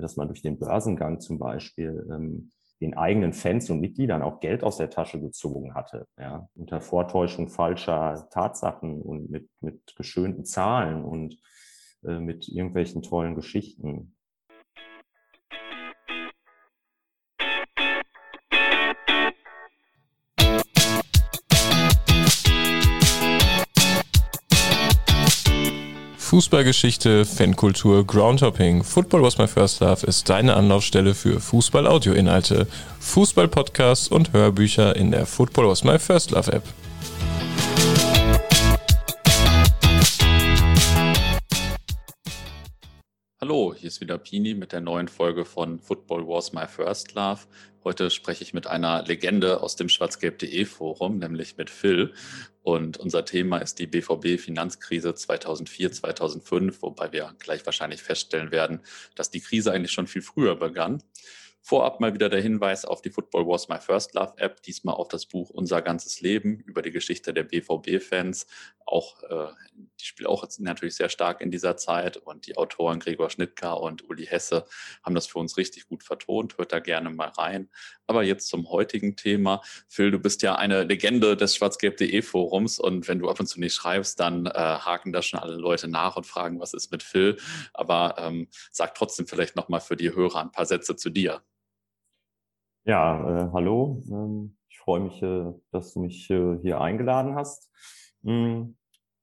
dass man durch den Börsengang zum Beispiel ähm, den eigenen Fans und Mitgliedern auch Geld aus der Tasche gezogen hatte, ja, unter Vortäuschung falscher Tatsachen und mit, mit geschönten Zahlen und äh, mit irgendwelchen tollen Geschichten. Fußballgeschichte, Fankultur, Groundhopping. Football was my first love ist deine Anlaufstelle für Fußball-Audio-Inhalte, Fußball-Podcasts und Hörbücher in der Football was my first love App. Hier ist wieder Pini mit der neuen Folge von Football Was My First Love. Heute spreche ich mit einer Legende aus dem schwarzgelb.de Forum, nämlich mit Phil. Und unser Thema ist die BVB-Finanzkrise 2004, 2005, wobei wir gleich wahrscheinlich feststellen werden, dass die Krise eigentlich schon viel früher begann. Vorab mal wieder der Hinweis auf die Football Was My First Love App, diesmal auf das Buch Unser ganzes Leben über die Geschichte der BVB-Fans. Auch, äh, die spielt auch natürlich sehr stark in dieser Zeit und die Autoren Gregor Schnittka und Uli Hesse haben das für uns richtig gut vertont. Hört da gerne mal rein. Aber jetzt zum heutigen Thema. Phil, du bist ja eine Legende des schwarzgelb.de Forums und wenn du ab und zu nicht schreibst, dann äh, haken da schon alle Leute nach und fragen, was ist mit Phil. Aber ähm, sag trotzdem vielleicht nochmal für die Hörer ein paar Sätze zu dir. Ja, äh, hallo. Ähm, ich freue mich, äh, dass du mich äh, hier eingeladen hast. Ähm,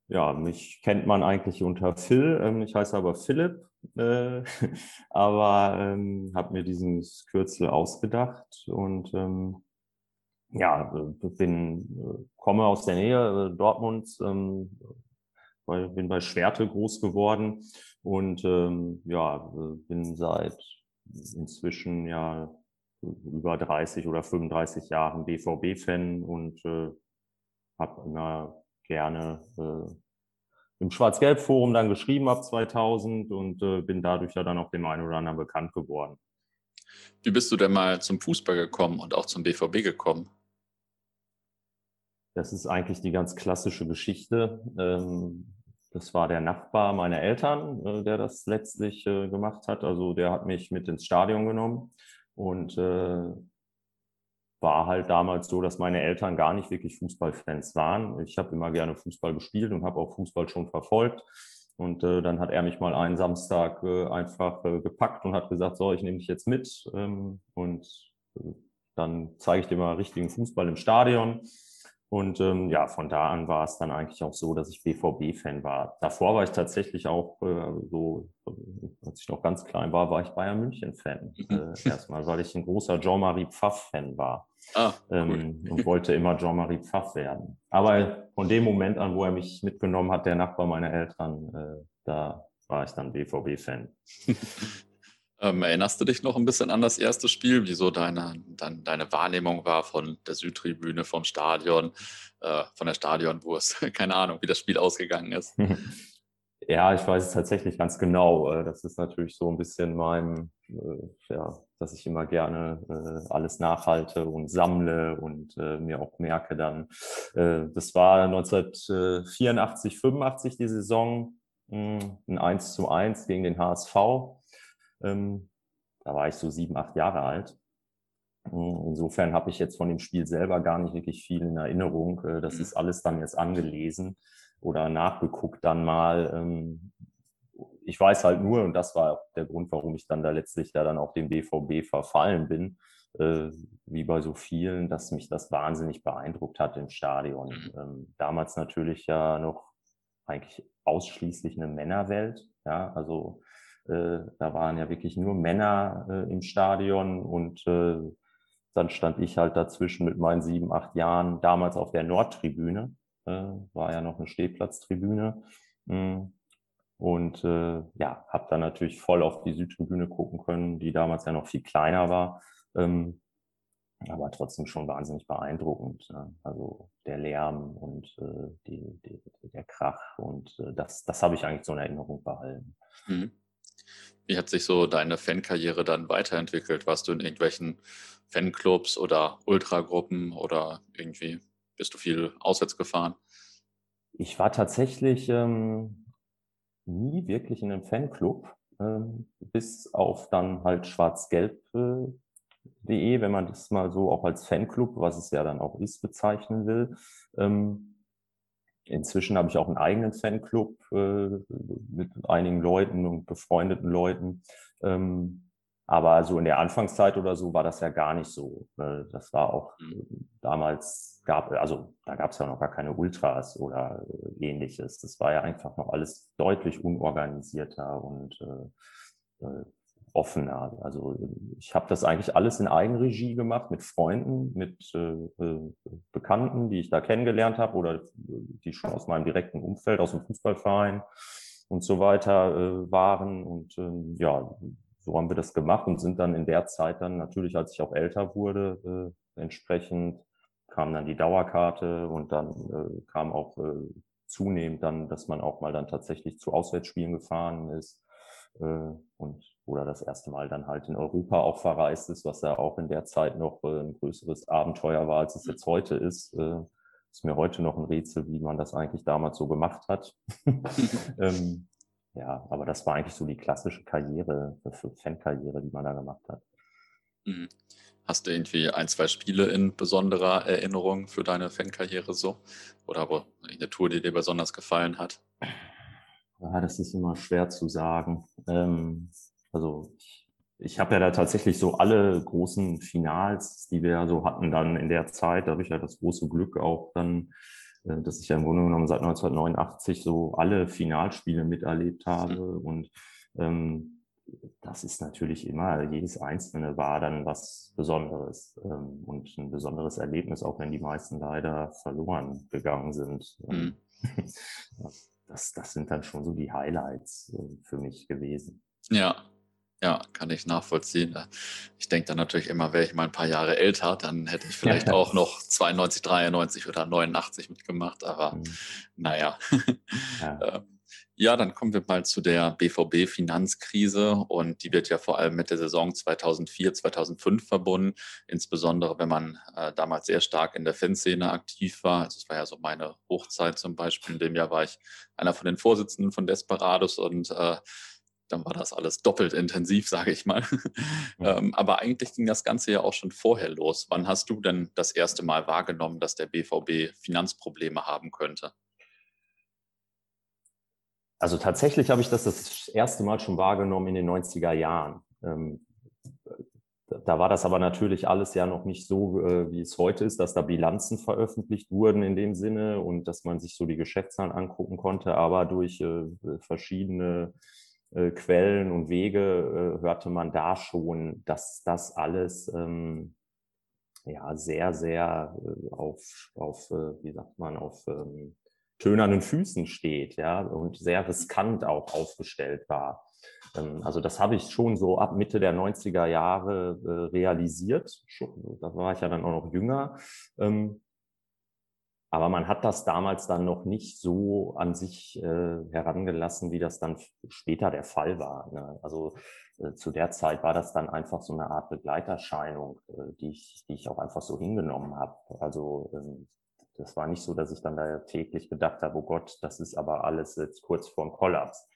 ja, mich kennt man eigentlich unter Phil. Ähm, ich heiße aber Philipp, äh, aber ähm, habe mir dieses Kürzel ausgedacht und ähm, ja, äh, bin äh, komme aus der Nähe äh, Dortmunds, ähm, weil, bin bei Schwerte groß geworden und ähm, ja, bin seit inzwischen ja über 30 oder 35 Jahren BVB-Fan und äh, habe immer gerne äh, im Schwarz-Gelb-Forum dann geschrieben ab 2000 und äh, bin dadurch ja dann auch dem einen oder anderen bekannt geworden. Wie bist du denn mal zum Fußball gekommen und auch zum BVB gekommen? Das ist eigentlich die ganz klassische Geschichte. Ähm, das war der Nachbar meiner Eltern, äh, der das letztlich äh, gemacht hat. Also der hat mich mit ins Stadion genommen und äh, war halt damals so, dass meine Eltern gar nicht wirklich Fußballfans waren. Ich habe immer gerne Fußball gespielt und habe auch Fußball schon verfolgt. Und äh, dann hat er mich mal einen Samstag äh, einfach äh, gepackt und hat gesagt, so, ich nehme dich jetzt mit ähm, und äh, dann zeige ich dir mal richtigen Fußball im Stadion. Und ähm, ja, von da an war es dann eigentlich auch so, dass ich BVB-Fan war. Davor war ich tatsächlich auch äh, so, als ich noch ganz klein war, war ich Bayern München-Fan. Mhm. Äh, erstmal, weil ich ein großer Jean-Marie Pfaff-Fan war. Ah, cool. ähm, und wollte immer Jean-Marie Pfaff werden. Aber von dem Moment an, wo er mich mitgenommen hat, der Nachbar meiner Eltern, äh, da war ich dann BVB-Fan. Ähm, erinnerst du dich noch ein bisschen an das erste Spiel, wieso deine, dein, deine Wahrnehmung war von der Südtribüne, vom Stadion, äh, von der Stadionwurst? Keine Ahnung, wie das Spiel ausgegangen ist. Ja, ich weiß es tatsächlich ganz genau. Äh, das ist natürlich so ein bisschen mein, äh, ja, dass ich immer gerne äh, alles nachhalte und sammle und mir auch merke dann. Das war 1984, 85 die Saison, hm, ein 1 zu 1 gegen den HSV. Ähm, da war ich so sieben, acht Jahre alt. Hm, insofern habe ich jetzt von dem Spiel selber gar nicht wirklich viel in Erinnerung. Das mhm. ist alles dann jetzt angelesen oder nachgeguckt dann mal. Ähm, ich weiß halt nur, und das war der Grund, warum ich dann da letztlich da dann auch dem BVB verfallen bin, äh, wie bei so vielen, dass mich das wahnsinnig beeindruckt hat im Stadion. Mhm. Ähm, damals natürlich ja noch eigentlich ausschließlich eine Männerwelt. Ja, also äh, da waren ja wirklich nur Männer äh, im Stadion und äh, dann stand ich halt dazwischen mit meinen sieben, acht Jahren, damals auf der Nordtribüne, war ja noch eine Stehplatztribüne. Mm. Und äh, ja, habe dann natürlich voll auf die Südtribüne gucken können, die damals ja noch viel kleiner war. Ähm, aber trotzdem schon wahnsinnig beeindruckend. Ne? Also der Lärm und äh, die, die, der Krach und äh, das, das habe ich eigentlich so in Erinnerung behalten. Mhm. Wie hat sich so deine Fankarriere dann weiterentwickelt? Warst du in irgendwelchen Fanclubs oder Ultragruppen oder irgendwie bist du viel auswärts gefahren? Ich war tatsächlich ähm, nie wirklich in einem Fanclub. ähm, bis auf dann halt schwarzgelb.de, wenn man das mal so auch als Fanclub, was es ja dann auch ist, bezeichnen will. Ähm, inzwischen habe ich auch einen eigenen Fanclub äh, mit einigen Leuten und befreundeten Leuten. Ähm, aber so in der Anfangszeit oder so war das ja gar nicht so. Das war auch mhm. damals gab, also da gab es ja noch gar keine Ultras oder äh, ähnliches. Das war ja einfach noch alles deutlich unorganisierter und äh, äh offener. Also ich habe das eigentlich alles in Eigenregie gemacht mit Freunden, mit äh, äh Bekannten, die ich da kennengelernt habe oder die schon aus meinem direkten Umfeld, aus dem Fußballverein und so weiter äh, waren. Und ähm, ja, so haben wir das gemacht und sind dann in der Zeit dann natürlich, als ich auch älter wurde, äh, entsprechend kam dann die Dauerkarte und dann äh, kam auch äh, zunehmend dann, dass man auch mal dann tatsächlich zu Auswärtsspielen gefahren ist äh, und oder das erste Mal dann halt in Europa auch verreist ist, was ja auch in der Zeit noch äh, ein größeres Abenteuer war, als es jetzt heute ist. Äh, ist mir heute noch ein Rätsel, wie man das eigentlich damals so gemacht hat. ähm, ja, aber das war eigentlich so die klassische Karriere, Fankarriere, die man da gemacht hat. Mhm. Hast du irgendwie ein, zwei Spiele in besonderer Erinnerung für deine Fankarriere so? Oder wo eine Tour, die dir besonders gefallen hat? Ja, das ist immer schwer zu sagen. Ähm, also ich, ich habe ja da tatsächlich so alle großen Finals, die wir ja so hatten dann in der Zeit, da habe ich ja das große Glück auch dann äh, dass ich ja im Grunde genommen seit 1989 so alle Finalspiele miterlebt habe. Und ähm, das ist natürlich immer, jedes einzelne war dann was Besonderes ähm, und ein besonderes Erlebnis, auch wenn die meisten leider verloren gegangen sind. Mhm. Das, das sind dann schon so die Highlights äh, für mich gewesen. Ja, ja, kann ich nachvollziehen. Ich denke dann natürlich immer, wäre ich mal ein paar Jahre älter, dann hätte ich vielleicht auch noch 92, 93 oder 89 mitgemacht, aber mhm. naja. Ja. Ja, dann kommen wir mal zu der BVB-Finanzkrise und die wird ja vor allem mit der Saison 2004, 2005 verbunden, insbesondere wenn man äh, damals sehr stark in der Fanszene aktiv war. Also es war ja so meine Hochzeit zum Beispiel. In dem Jahr war ich einer von den Vorsitzenden von Desperados und äh, dann war das alles doppelt intensiv, sage ich mal. Ähm, aber eigentlich ging das Ganze ja auch schon vorher los. Wann hast du denn das erste Mal wahrgenommen, dass der BVB Finanzprobleme haben könnte? Also tatsächlich habe ich das das erste Mal schon wahrgenommen in den 90er Jahren. Ähm, da war das aber natürlich alles ja noch nicht so, äh, wie es heute ist, dass da Bilanzen veröffentlicht wurden in dem Sinne und dass man sich so die Geschäftszahlen angucken konnte, aber durch äh, verschiedene äh, Quellen und Wege hörte man da schon, dass das alles ähm, ja sehr, sehr auf, auf wie sagt man, auf ähm, tönernen Füßen steht, ja, und sehr riskant auch aufgestellt war. Ähm, also das habe ich schon so ab Mitte der 90er Jahre äh, realisiert. Da war ich ja dann auch noch jünger. Ähm, aber man hat das damals dann noch nicht so an sich äh, herangelassen, wie das dann später der Fall war. Ne? Also äh, zu der Zeit war das dann einfach so eine Art Begleiterscheinung, die, ich, die ich auch einfach so hingenommen habe. Also ähm, das war nicht so, dass ich dann da täglich gedacht habe, oh Gott, das ist aber alles jetzt kurz vorm Kollaps.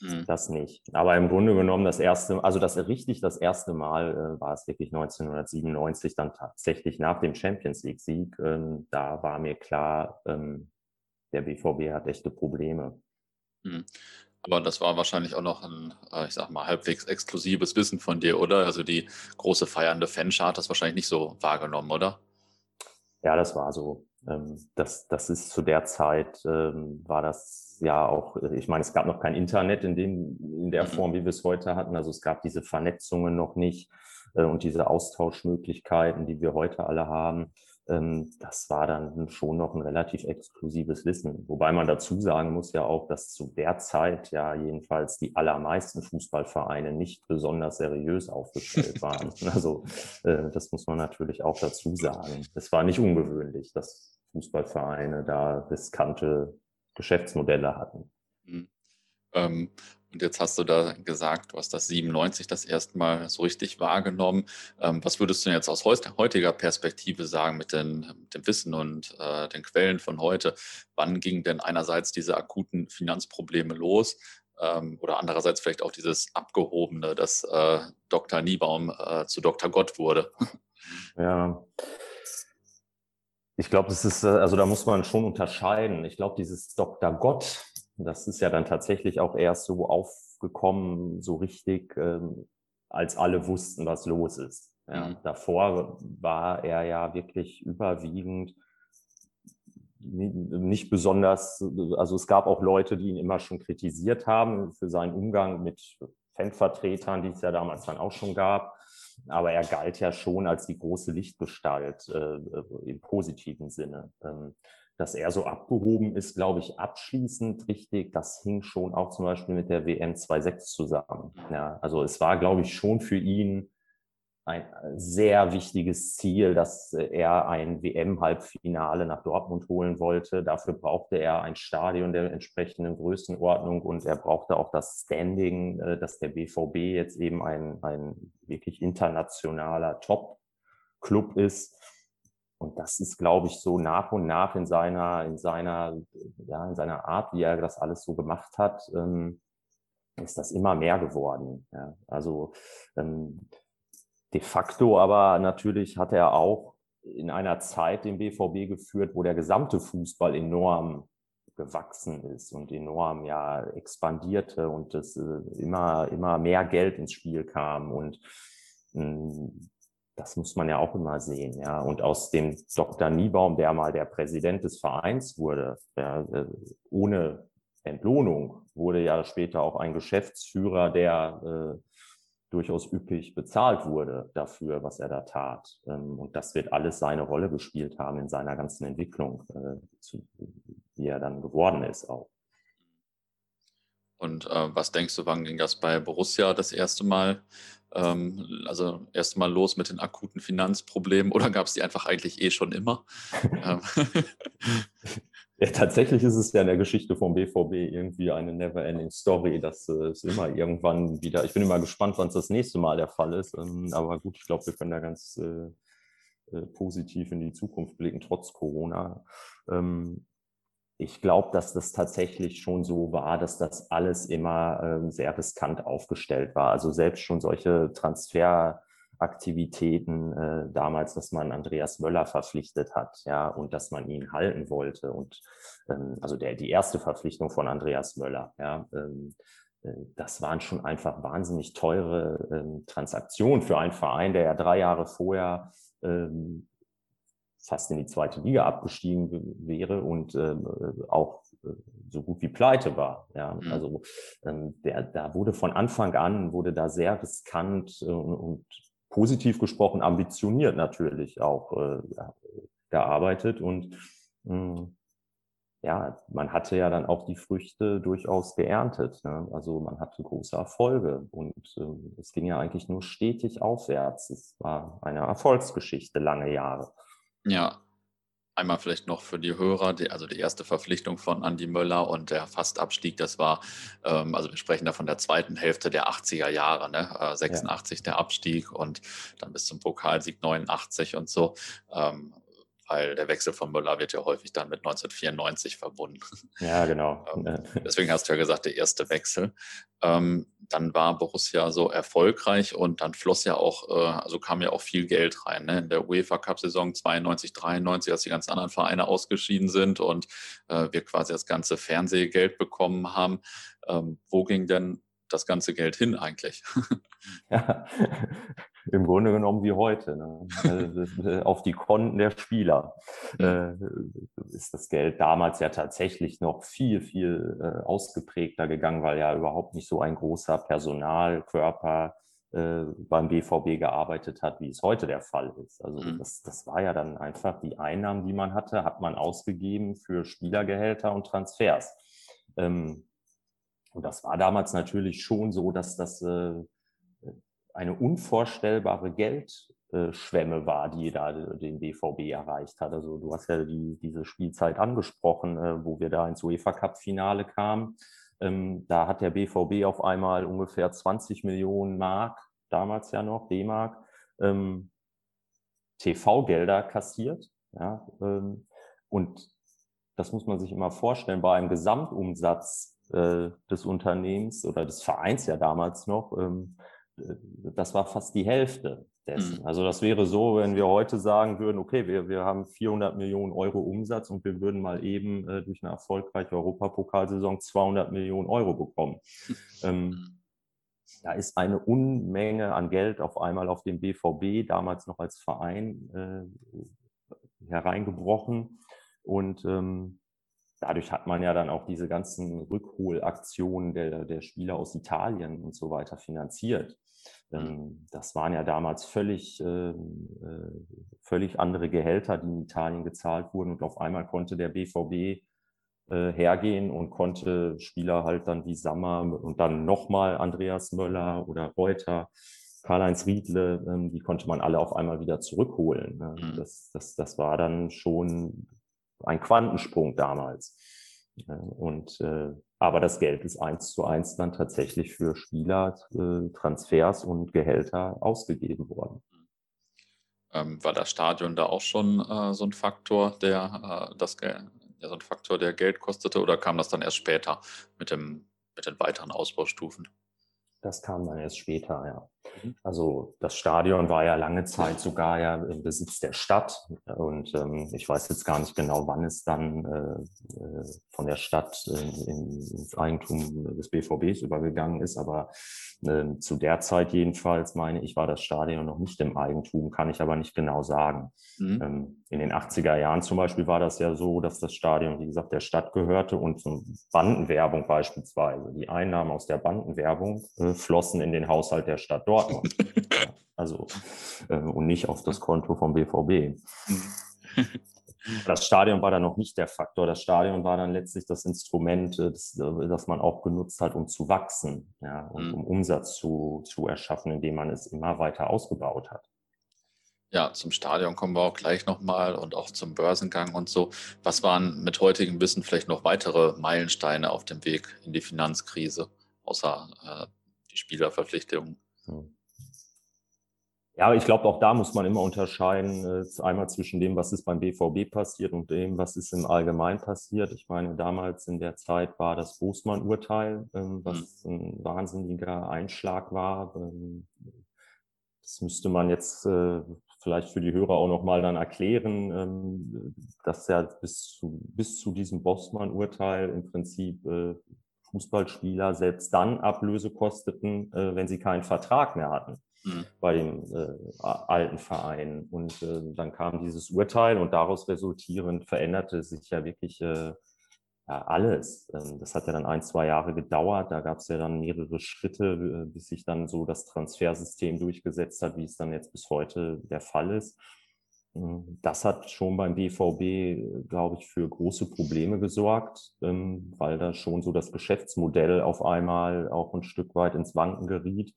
Mhm. Das nicht. Aber im Grunde genommen das erste, also das richtig das erste Mal äh, war es wirklich 1997, dann tatsächlich nach dem Champions League-Sieg. Ähm, da war mir klar, ähm, der BVB hat echte Probleme. Mhm. Aber das war wahrscheinlich auch noch ein, äh, ich sag mal, halbwegs exklusives Wissen von dir, oder? Also die große feiernde Fanschar hat das wahrscheinlich nicht so wahrgenommen, oder? Ja, das war so. Ähm, das, das ist zu der Zeit, ähm, war das ja auch, ich meine, es gab noch kein Internet in, dem, in der mhm. Form, wie wir es heute hatten. Also es gab diese Vernetzungen noch nicht äh, und diese Austauschmöglichkeiten, die wir heute alle haben. Ähm, das war dann schon noch ein relativ exklusives Wissen. Wobei man dazu sagen muss ja auch, dass zu der Zeit ja jedenfalls die allermeisten Fußballvereine nicht besonders seriös aufgestellt waren. Also äh, das muss man natürlich auch dazu sagen. Es war nicht ungewöhnlich, dass Fußballvereine da riskante Geschäftsmodelle hatten. Mhm. Ähm, und jetzt hast du da gesagt, du hast das 97 das erste Mal so richtig wahrgenommen. Ähm, was würdest du denn jetzt aus heutiger Perspektive sagen mit, den, mit dem Wissen und äh, den Quellen von heute? Wann gingen denn einerseits diese akuten Finanzprobleme los? Ähm, oder andererseits vielleicht auch dieses Abgehobene, dass äh, Dr. Niebaum äh, zu Dr. Gott wurde. Ja. Ich glaube, das ist, äh, also da muss man schon unterscheiden. Ich glaube, dieses Dr. Gott, das ist ja dann tatsächlich auch erst so aufgekommen, so richtig, ähm, als alle wussten, was los ist. Ja, mhm. Davor war er ja wirklich überwiegend nicht besonders, also es gab auch Leute, die ihn immer schon kritisiert haben für seinen Umgang mit Fanvertretern, die es ja damals dann auch schon gab. Aber er galt ja schon als die große Lichtgestalt äh, im positiven Sinne. Ähm, dass er so abgehoben ist, glaube ich, abschließend richtig. Das hing schon auch zum Beispiel mit der WM 2.6 zusammen. Ja, also es war, glaube ich, schon für ihn ein sehr wichtiges Ziel, dass er ein WM-Halbfinale nach Dortmund holen wollte. Dafür brauchte er ein Stadion der entsprechenden Größenordnung und er brauchte auch das Standing, äh, dass der BVB jetzt eben ein, ein wirklich internationaler Top-Club ist. Und das ist, glaube ich, so nach und nach in seiner, in seiner, ja, in seiner Art, wie er das alles so gemacht hat, ähm, ist das immer mehr geworden. Ja. Also ähm, De facto aber natürlich hat er auch in einer Zeit den BVB geführt, wo der gesamte Fußball enorm gewachsen ist und enorm ja expandierte und es äh, immer, immer mehr Geld ins Spiel kam. Und mh, hm, das muss man ja auch immer sehen. Ja. Und aus dem Dr. Niebaum, der mal der Präsident des Vereins wurde, der, äh, ohne Entlohnung, wurde ja später auch ein Geschäftsführer, der äh, durchaus üppig bezahlt wurde dafür, was er da tat. Ähm, und das wird alles seine Rolle gespielt haben in seiner ganzen Entwicklung, äh, wie er dann geworden ist auch. Und äh, was denkst du, wann ging das bei Borussia das erste Mal? Ähm, also erste Mal los mit den akuten Finanzproblemen oder gab es die einfach eigentlich eh schon immer? Ähm. Ja, tatsächlich ist es ja in der Geschichte vom BVB irgendwie eine never-ending Story. Das äh, ist immer irgendwann wieder. Ich bin immer gespannt, wann es das nächste Mal der Fall ist. Ähm, aber gut, ich glaube, wir können da ganz äh, äh, positiv in die Zukunft blicken, trotz Corona. Ähm, ich glaube, dass das tatsächlich schon so war, dass das alles immer ähm, sehr riskant aufgestellt war. Also selbst schon solche Transfer Aktivitäten äh, damals, dass man Andreas Möller verpflichtet hat, ja, und dass man ihn halten wollte. Und ähm, also der, die erste Verpflichtung von Andreas Möller, ja, ähm, äh, das waren schon einfach wahnsinnig teure ähm, Transaktionen für einen Verein, der ja drei Jahre vorher ähm, fast in die zweite Liga abgestiegen wäre und ähm, auch äh, so gut wie pleite war. Ja, mhm. also ähm, der, da wurde von Anfang an wurde da sehr riskant äh, und, und positiv gesprochen ambitioniert natürlich auch äh, gearbeitet und mh, hm, ja, man hatte ja dann auch die Früchte durchaus geerntet. Ne? Also man hatte große Erfolge und äh, es ging ja eigentlich nur stetig aufwärts. Es war eine Erfolgsgeschichte lange Jahre. Ja, Einmal vielleicht noch für die Hörer, die, also die erste Verpflichtung von Andy Möller und der Fastabstieg, das war, ähm, also wir sprechen da von der zweiten Hälfte der 80er Jahre, ne? Äh, 86 ja. der Abstieg und dann bis zum Pokalsieg 89 und so. Ähm, weil der Wechsel von Möller wird ja häufig dann mit 1994 verbunden. Ja, genau. Ähm, deswegen hast du ja gesagt, der erste Wechsel. Ähm, dann war Borussia so erfolgreich und dann floss ja auch, äh, also kam ja auch viel Geld rein. Ne? In der UEFA Cup-Saison 92, 93, als die ganzen anderen Vereine ausgeschieden sind und äh, wir quasi das ganze Fernsehgeld bekommen haben. Ähm, wo ging denn das ganze Geld hin eigentlich? Ja, im Grunde genommen wie heute. Ne? Also, äh, auf die Konten der Spieler äh, ist das Geld damals ja tatsächlich noch viel, viel äh, ausgeprägter gegangen, weil ja überhaupt nicht so ein großer Personalkörper äh, beim BVB gearbeitet hat, wie es heute der Fall ist. Also mhm. das, das war ja dann einfach die Einnahmen, die man hatte, hat man ausgegeben für Spielergehälter und Transfers. Ähm, und das war damals natürlich schon so, dass das äh, eine unvorstellbare Geldschwemme war, die da den BVB erreicht hat. Also du hast ja die, diese Spielzeit angesprochen, äh, wo wir da ins UEFA Cup Finale kamen. Ähm, da hat der BVB auf einmal ungefähr 20 Millionen Mark, damals ja noch D-Mark, ähm, TV-Gelder kassiert. Ja, ähm, und das muss man sich immer vorstellen, bei einem Gesamtumsatz äh, des Unternehmens oder des Vereins ja damals noch, das war fast die Hälfte dessen. Mhm. Also das wäre so, wenn wir heute sagen würden, okay, wir, wir haben 400 Millionen Euro Umsatz und wir würden mal eben äh, durch eine erfolgreiche Europapokalsaison 200 Millionen Euro bekommen. ähm, mhm. da ist eine Unmenge an Geld auf einmal auf dem BVB, damals noch als Verein, äh, hereingebrochen. Und ähm, dadurch hat man ja dann auch diese ganzen Rückholaktionen der, der Spieler aus Italien und so weiter finanziert. Mhm. Ähm, das waren ja damals völlig, ähm, äh, völlig andere Gehälter, die in Italien gezahlt wurden. Und auf einmal konnte der BVB äh, hergehen und konnte Spieler halt dann wie Sammer und dann nochmal Andreas Möller oder Reuter, Karl-Heinz Riedle, ähm, die konnte man alle auf einmal wieder zurückholen. Ne? Mhm. Das, das, das war dann schon ein Quantensprung damals. Und äh, aber das Geld ist eins zu eins dann tatsächlich für Spieler, äh, Transfers und Gehälter ausgegeben worden. Ähm, war das Stadion da auch schon äh, so ein Faktor, der äh, das ja, so ein Faktor, der Geld kostete, oder kam das dann erst später mit dem mit den weiteren Ausbaustufen? Das kam dann erst später, ja. Mhm. Also das Stadion war ja lange Zeit sogar ja im Besitz der Stadt und ähm, ich weiß jetzt gar nicht genau, wann es dann äh, äh von der Stadt in, ins Eigentum des BVBs übergegangen ist, aber äh, zu der Zeit jedenfalls meine ich, war das Stadion noch nicht im Eigentum, kann ich aber nicht genau sagen. Mhm. Ähm, in den 80er Jahren zum Beispiel war das ja so, dass das Stadion, wie gesagt, der Stadt gehörte und zum Bandenwerbung beispielsweise, die Einnahmen aus der Bandenwerbung äh, flossen in den Haushalt der Stadt Dortmund. also äh, und nicht auf das Konto vom BVB. Mhm. Das Stadion war dann noch nicht der Faktor. Das Stadion war dann letztlich das Instrument, äh, das, äh, das man auch genutzt hat, um zu wachsen, ja, und mhm. um Umsatz zu, zu erschaffen, indem man es immer weiter ausgebaut hat. Ja, zum Stadion kommen wir auch gleich nochmal und auch zum Börsengang und so. Was waren mit heutigem Wissen vielleicht noch weitere Meilensteine auf dem Weg in die Finanzkrise, außer äh, die Spielerverpflichtungen? Ja, ich glaube, auch da muss man immer unterscheiden, äh, einmal zwischen dem, was ist beim BVB passiert und dem, was ist im Allgemeinen passiert. Ich meine, damals in der Zeit war das Bosman-Urteil, ähm, was mhm. ein wahnsinniger Einschlag war. Ähm, das müsste man jetzt äh, vielleicht für die Hörer auch nochmal dann erklären, ähm, dass ja bis zu, bis zu diesem Bosman-Urteil im Prinzip äh, Fußballspieler selbst dann Ablöse kosteten, äh, wenn sie keinen Vertrag mehr hatten mhm. bei dem äh, alten Verein. Und äh, dann kam dieses Urteil und daraus resultierend veränderte sich ja wirklich äh, ja, alles. Ähm, das hat ja dann ein, zwei Jahre gedauert. Da gab es ja dann mehrere Schritte, äh, bis sich dann so das Transfersystem durchgesetzt hat, wie es dann jetzt bis heute der Fall ist. Ähm, das hat schon beim BVB, glaube ich, für große Probleme gesorgt, ähm, weil da schon so das Geschäftsmodell auf einmal auch ein Stück weit ins Wanken geriet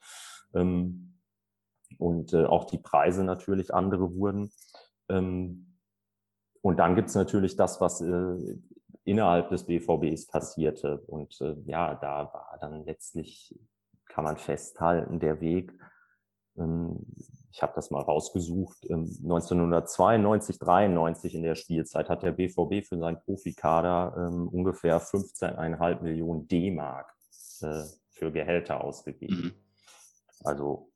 und äh, auch die Preise natürlich andere wurden. Ähm, und dann gibt es natürlich das, was äh, innerhalb des BVBs passierte. Und äh, ja, da war dann letztlich, kann man festhalten, der Weg, ähm, ich habe das mal rausgesucht, 1992, ähm, 93 in der Spielzeit hat der BVB für seinen Profikader ähm, ungefähr 15,5 Millionen D-Mark äh, für Gehälter ausgegeben. Mhm. Also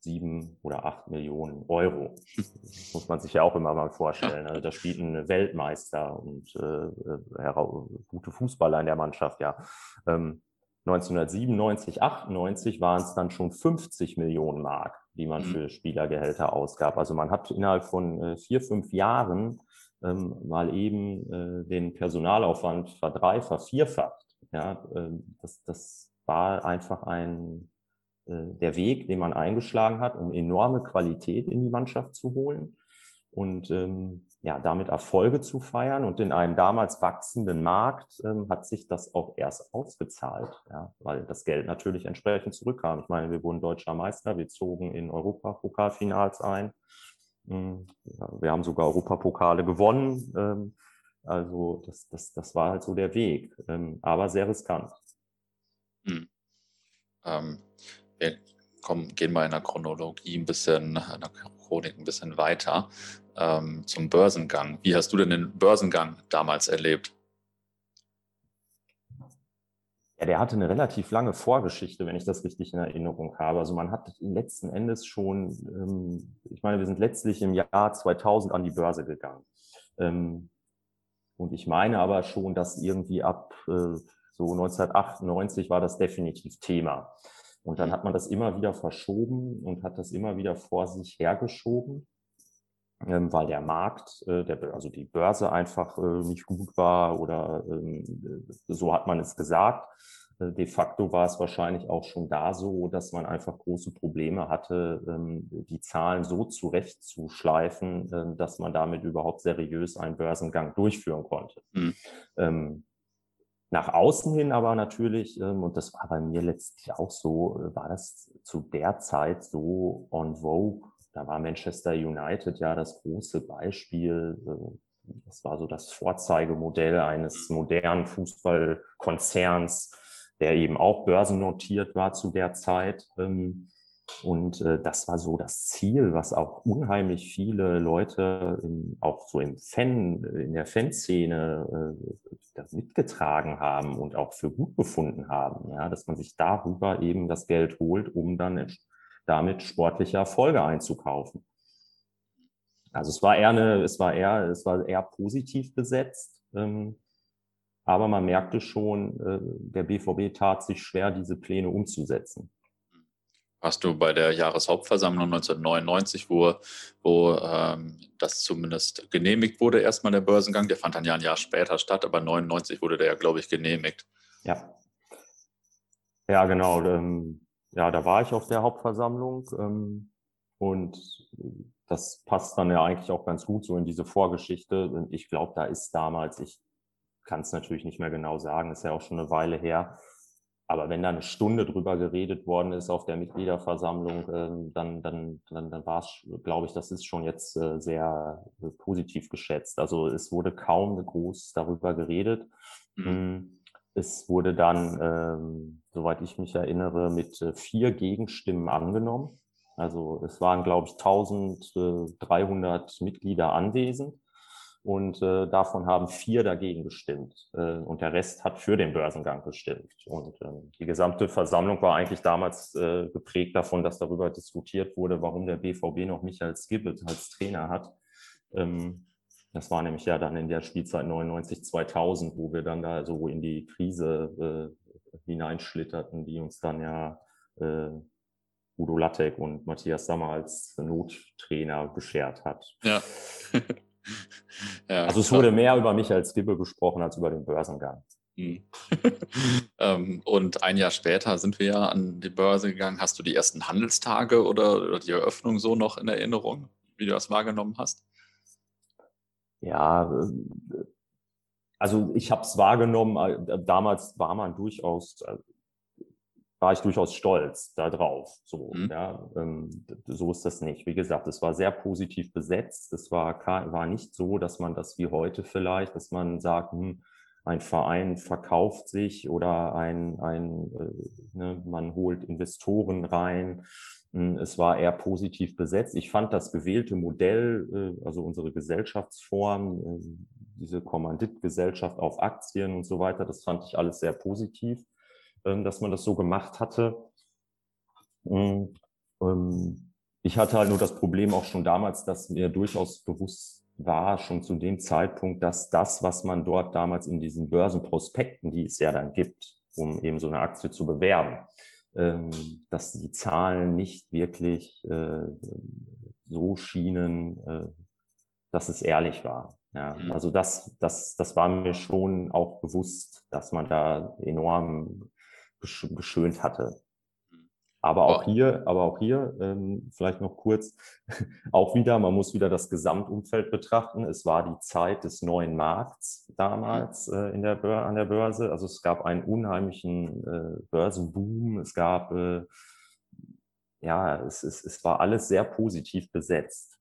sieben oder acht Millionen Euro. Das muss man sich ja auch immer mal vorstellen. Also da spielt ein Weltmeister und äh, äh gute Fußballer in der Mannschaft, ja. Ähm, 1997, 98 waren es dann schon 50 Millionen Mark, die man mhm. für Spielergehälter ausgab. Also man hat innerhalb von äh, vier, fünf Jahren ähm, mal eben äh, den Personalaufwand verdreifacht, vervierfacht. Ja, äh, das, das war einfach ein äh, der Weg, den man eingeschlagen hat, um enorme Qualität in die Mannschaft zu holen und ähm, ja, damit Erfolge zu feiern. Und in einem damals wachsenden Markt ähm, hat sich das auch erst ausgezahlt, ja, weil das Geld natürlich entsprechend zurückkam. Ich meine, wir wurden deutscher Meister, wir zogen in Europapokalfinals ein. Ja, wir haben sogar Europapokale gewonnen. Ähm, also das, das, das war halt so der Weg, ähm, aber sehr riskant. Hm. Ähm, wir kommen, gehen mal in der Chronologie ein bisschen, in der Chronik ein bisschen weiter ähm, zum Börsengang. Wie hast du denn den Börsengang damals erlebt? Ja, der hatte eine relativ lange Vorgeschichte, wenn ich das richtig in Erinnerung habe. Also man hat letzten Endes schon, ähm, ich meine, wir sind letztlich im Jahr 2000 an die Börse gegangen. Ähm, und ich meine aber schon, dass irgendwie ab äh, so 1998 war das definitiv Thema. Und dann hat man das immer wieder verschoben und hat das immer wieder vor sich hergeschoben, ähm, weil der Markt, äh, der, also die Börse einfach äh, nicht gut war oder ähm, so hat man es gesagt. Äh, de facto war es wahrscheinlich auch schon da so, dass man einfach große Probleme hatte, ähm, die Zahlen so zurechtzuschleifen, dass man damit überhaupt seriös einen Börsengang durchführen konnte. Mhm. Nach außen hin aber natürlich, und das war bei mir letztlich auch so, äh, war das zu der Zeit so on vogue. Da war Manchester United ja das große Beispiel. Das war so das Vorzeigemodell eines modernen Fußballkonzerns der eben auch börsennotiert war zu der Zeit. Ähm, und äh, das war so das Ziel, was auch unheimlich viele Leute im, auch so im Fan, in der Fanszene äh, mitgetragen haben und auch für gut befunden haben, ja, dass man sich darüber eben das Geld holt, um dann damit sportliche Erfolge einzukaufen. Also es war eher eine, es war eher, es war eher positiv besetzt. Ähm, aber man merkte schon, äh, der BVB tat sich schwer, diese Pläne umzusetzen. Hast du bei der Jahreshauptversammlung 1999, wo, wo ähm, das zumindest genehmigt wurde, erstmal der Börsengang, der fand dann ja ein Jahr später statt, aber 99 wurde der ja, glaube ich, genehmigt. Ja. Ja, genau. Ähm, ja, da war ich auf der Hauptversammlung ähm, und das passt dann ja eigentlich auch ganz gut so in diese Vorgeschichte. Ich glaube, da ist damals, ich kann es natürlich nicht mehr genau sagen, ist ja auch schon eine Weile her. Aber wenn da eine Stunde drüber geredet worden ist auf der Mitgliederversammlung, äh, dann, dann, dann, dann war es, glaube ich, das ist schon jetzt äh, sehr äh, positiv geschätzt. Also es wurde kaum groß darüber geredet. Mhm. Es wurde dann, ähm, soweit ich mich erinnere, mit äh, vier Gegenstimmen angenommen. Also es waren, glaube ich, 1300 Mitglieder anwesend und äh, davon haben vier dagegen gestimmt äh, und der Rest hat für den Börsengang gestimmt. Und äh, die gesamte Versammlung war eigentlich damals äh, geprägt davon, dass darüber diskutiert wurde, warum der BVB noch Michael Skibbet als Trainer hat. Ähm, das war nämlich ja dann in der Spielzeit 99, 2000, wo wir dann da so in die Krise äh, hineinschlitterten, die uns dann ja äh, Udo Lattek und Matthias Sammer als Nottrainer beschert hat. Ja. ja, also es wurde mehr über mich als Gibbe gesprochen als über den Börsengang. Hm. ähm, und ein Jahr später sind wir ja an die Börse gegangen. Hast du die ersten Handelstage oder, oder die Eröffnung so noch in Erinnerung, wie du das wahrgenommen hast? Ja, äh, also ich habe es wahrgenommen. Äh, damals war man durchaus, äh, war ich durchaus stolz darauf. So, mhm. ja, ähm, so ist das nicht. Wie gesagt, es war sehr positiv besetzt. Es war, war nicht so, dass man das wie heute vielleicht, dass man sagt, hm, ein Verein verkauft sich oder ein, ein äh, ne, man holt Investoren rein. Es war eher positiv besetzt. Ich fand das gewählte Modell, äh, also unsere Gesellschaftsform, äh, diese Kommanditgesellschaft auf Aktien und so weiter, das fand ich alles sehr positiv. Ähm, dass man das so gemacht hatte. Mm, ähm, ich hatte halt nur das Problem auch schon damals, dass mir durchaus bewusst war, schon zu dem Zeitpunkt, dass das, was man dort damals in diesen Börsenprospekten, die es ja dann gibt, um eben so eine Aktie zu bewerben, dass die Zahlen nicht wirklich äh, so schienen, äh, dass es ehrlich war. Ja, mhm. also das, das, das war mir schon auch bewusst, dass man da enorm geschönt hatte. Mhm. Aber auch hier, aber auch hier, ähm, vielleicht noch kurz, auch wieder, man muss wieder das Gesamtumfeld betrachten. Es war die Zeit des neuen Markts damals äh, in der Bör an der Börse. Also es gab einen unheimlichen äh, Börsenboom. Es gab, äh, ja, es, es, es war alles sehr positiv besetzt.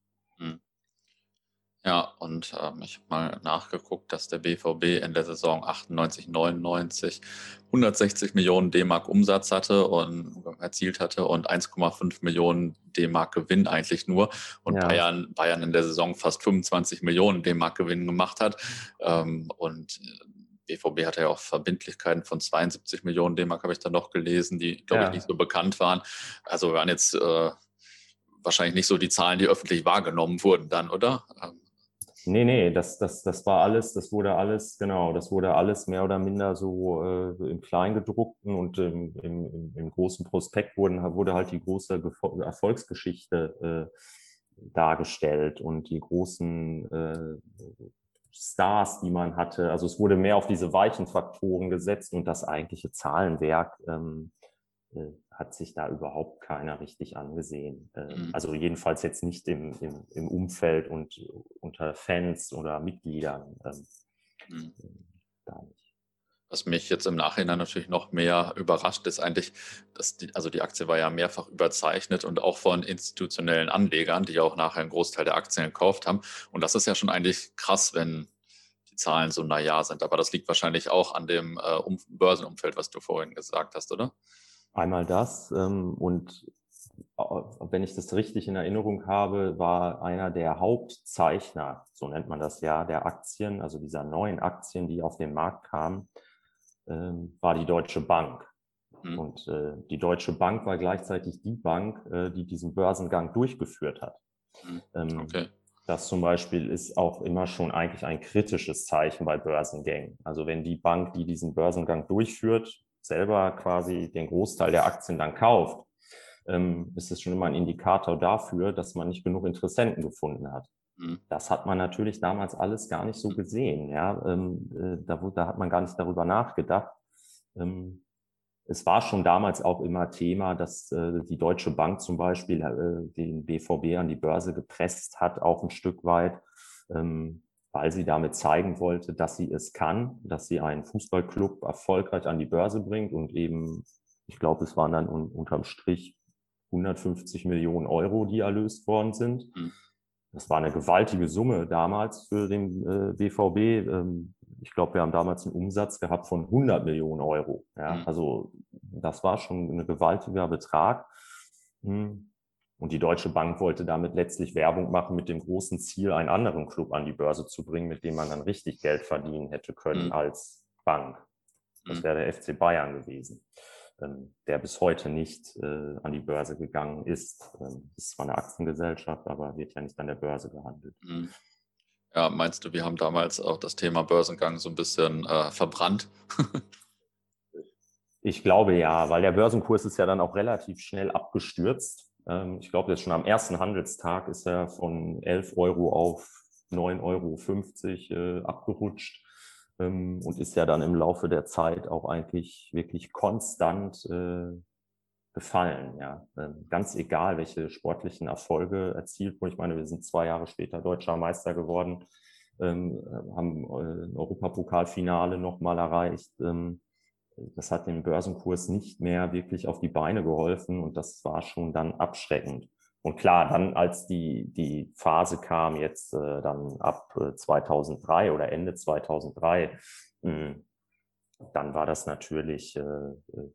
Ja, und ähm, ich habe mal nachgeguckt, dass der BVB in der Saison 98, 99 160 Millionen D-Mark Umsatz hatte und erzielt hatte und 1,5 Millionen D-Mark Gewinn eigentlich nur. Und ja. Bayern, Bayern in der Saison fast 25 Millionen D-Mark Gewinn gemacht hat. Ähm, und BVB hatte ja auch Verbindlichkeiten von 72 Millionen D-Mark, habe ich da noch gelesen, die, glaube ja. ich, nicht so bekannt waren. Also waren jetzt äh, wahrscheinlich nicht so die Zahlen, die öffentlich wahrgenommen wurden dann, oder? Ähm, Nee, nee, das, das, das war alles, das wurde alles, genau, das wurde alles mehr oder minder so äh, im Kleingedruckten und im, im, im großen Prospekt wurden, wurde halt die große Erfolgsgeschichte äh, dargestellt und die großen äh, Stars, die man hatte. Also es wurde mehr auf diese weichen Faktoren gesetzt und das eigentliche Zahlenwerk ähm, äh, hat sich da überhaupt keiner richtig angesehen. Ähm, mhm. Also jedenfalls jetzt nicht im, im, im, Umfeld und unter Fans oder Mitgliedern. Ähm, mhm. Gar nicht. Was mich jetzt im Nachhinein natürlich noch mehr überrascht, ist eigentlich, dass die, also die Aktie war ja mehrfach überzeichnet und auch von institutionellen Anlegern, die ja auch nachher einen Großteil der Aktien gekauft haben. Und das ist ja schon eigentlich krass, wenn die Zahlen so naja sind. Aber das liegt wahrscheinlich auch an dem äh, um Börsenumfeld, was du vorhin gesagt hast, oder? Einmal das ähm, und wenn ich das richtig in Erinnerung habe, war einer der Hauptzeichner, so nennt man das ja, der Aktien, also dieser neuen Aktien, die auf den Markt kamen, ähm, war die Deutsche Bank. Mhm. Und äh, die Deutsche Bank war gleichzeitig die Bank, äh, die diesen Börsengang durchgeführt hat. Mhm. Ähm, okay. Das zum Beispiel ist auch immer schon eigentlich ein kritisches Zeichen bei Börsengängen. Also wenn die Bank, die diesen Börsengang durchführt, selber quasi den Großteil der Aktien dann kauft, ähm, ist es schon immer ein Indikator dafür, dass man nicht genug Interessenten gefunden hat. Mhm. Das hat man natürlich damals alles gar nicht so gesehen. Ja, ähm, äh, da, da, hat man gar nicht darüber nachgedacht. Ähm, es war schon damals auch immer Thema, dass äh, die Deutsche Bank zum Beispiel äh, den BVB an die Börse gepresst hat, auch ein Stück weit, ähm, weil sie damit zeigen wollte, dass sie es kann, dass sie einen Fußballclub erfolgreich an die Börse bringt und eben, ich glaube, es waren dann un unterm Strich 150 Millionen Euro, die erlöst worden sind. Mhm. Das war eine gewaltige Summe damals für den äh, BVB. Ähm, ich glaube, wir haben damals einen Umsatz gehabt von 100 Millionen Euro. Ja, mhm. also das war schon ein gewaltiger Betrag. Mhm. Und die Deutsche Bank wollte damit letztlich Werbung machen mit dem großen Ziel, einen anderen Club an die Börse zu bringen, mit dem man dann richtig Geld verdienen hätte können mhm. als Bank. Das mhm. wäre der FC Bayern gewesen, ähm, der bis heute nicht äh, an die Börse gegangen ist. Ähm, ist zwar eine Aktiengesellschaft, aber wird ja nicht an der Börse gehandelt. Mhm. Ja, meinst du, wir haben damals auch das Thema Börsengang so ein bisschen äh, verbrannt? ich glaube ja, weil der Börsenkurs ist ja dann auch relativ schnell abgestürzt. Ähm, ich glaube, jetzt schon am ersten Handelstag ist er von 11 Euro auf 9,50 Euro äh, abgerutscht ähm, und ist ja dann im Laufe der Zeit auch eigentlich wirklich konstant äh, gefallen. Ja. Ähm, ganz egal, welche sportlichen Erfolge erzielt wurden. Ich meine, wir sind zwei Jahre später deutscher Meister geworden, ähm, haben äh, ein Europapokalfinale nochmal erreicht. Ähm, das hat dem Börsenkurs nicht mehr wirklich auf die Beine geholfen und das war schon dann abschreckend. Und klar, dann als die, die Phase kam, jetzt äh, dann ab 2003 äh, oder Ende 2003, mh, hm, dann war das natürlich äh, äh,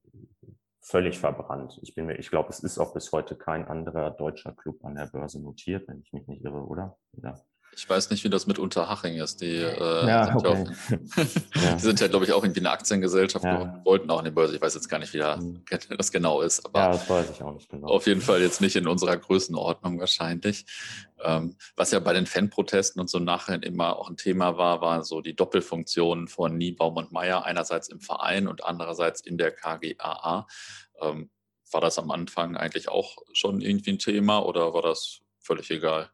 völlig verbrannt. Ich bin mir, ich glaube, es ist auch bis heute kein anderer deutscher Club an der Börse notiert, wenn ich mich nicht irre, oder? Ja. Ich weiß nicht, wie das mit Unterhaching ist. Die, äh, ja, sind, okay. ja auch, die sind ja, glaube ich, auch irgendwie eine Aktiengesellschaft ja. und wollten auch in die Börse. Ich weiß jetzt gar nicht, wie mhm. das genau ist. Aber ja, das weiß ich auch nicht genau. Auf jeden Fall jetzt nicht in unserer Größenordnung wahrscheinlich. Ähm, was ja bei den Fanprotesten und so nachher immer auch ein Thema war, war so die Doppelfunktion von Niebaum und Meyer, einerseits im Verein und andererseits in der KGAA. Ähm, war das am Anfang eigentlich auch schon irgendwie ein Thema oder war das völlig egal?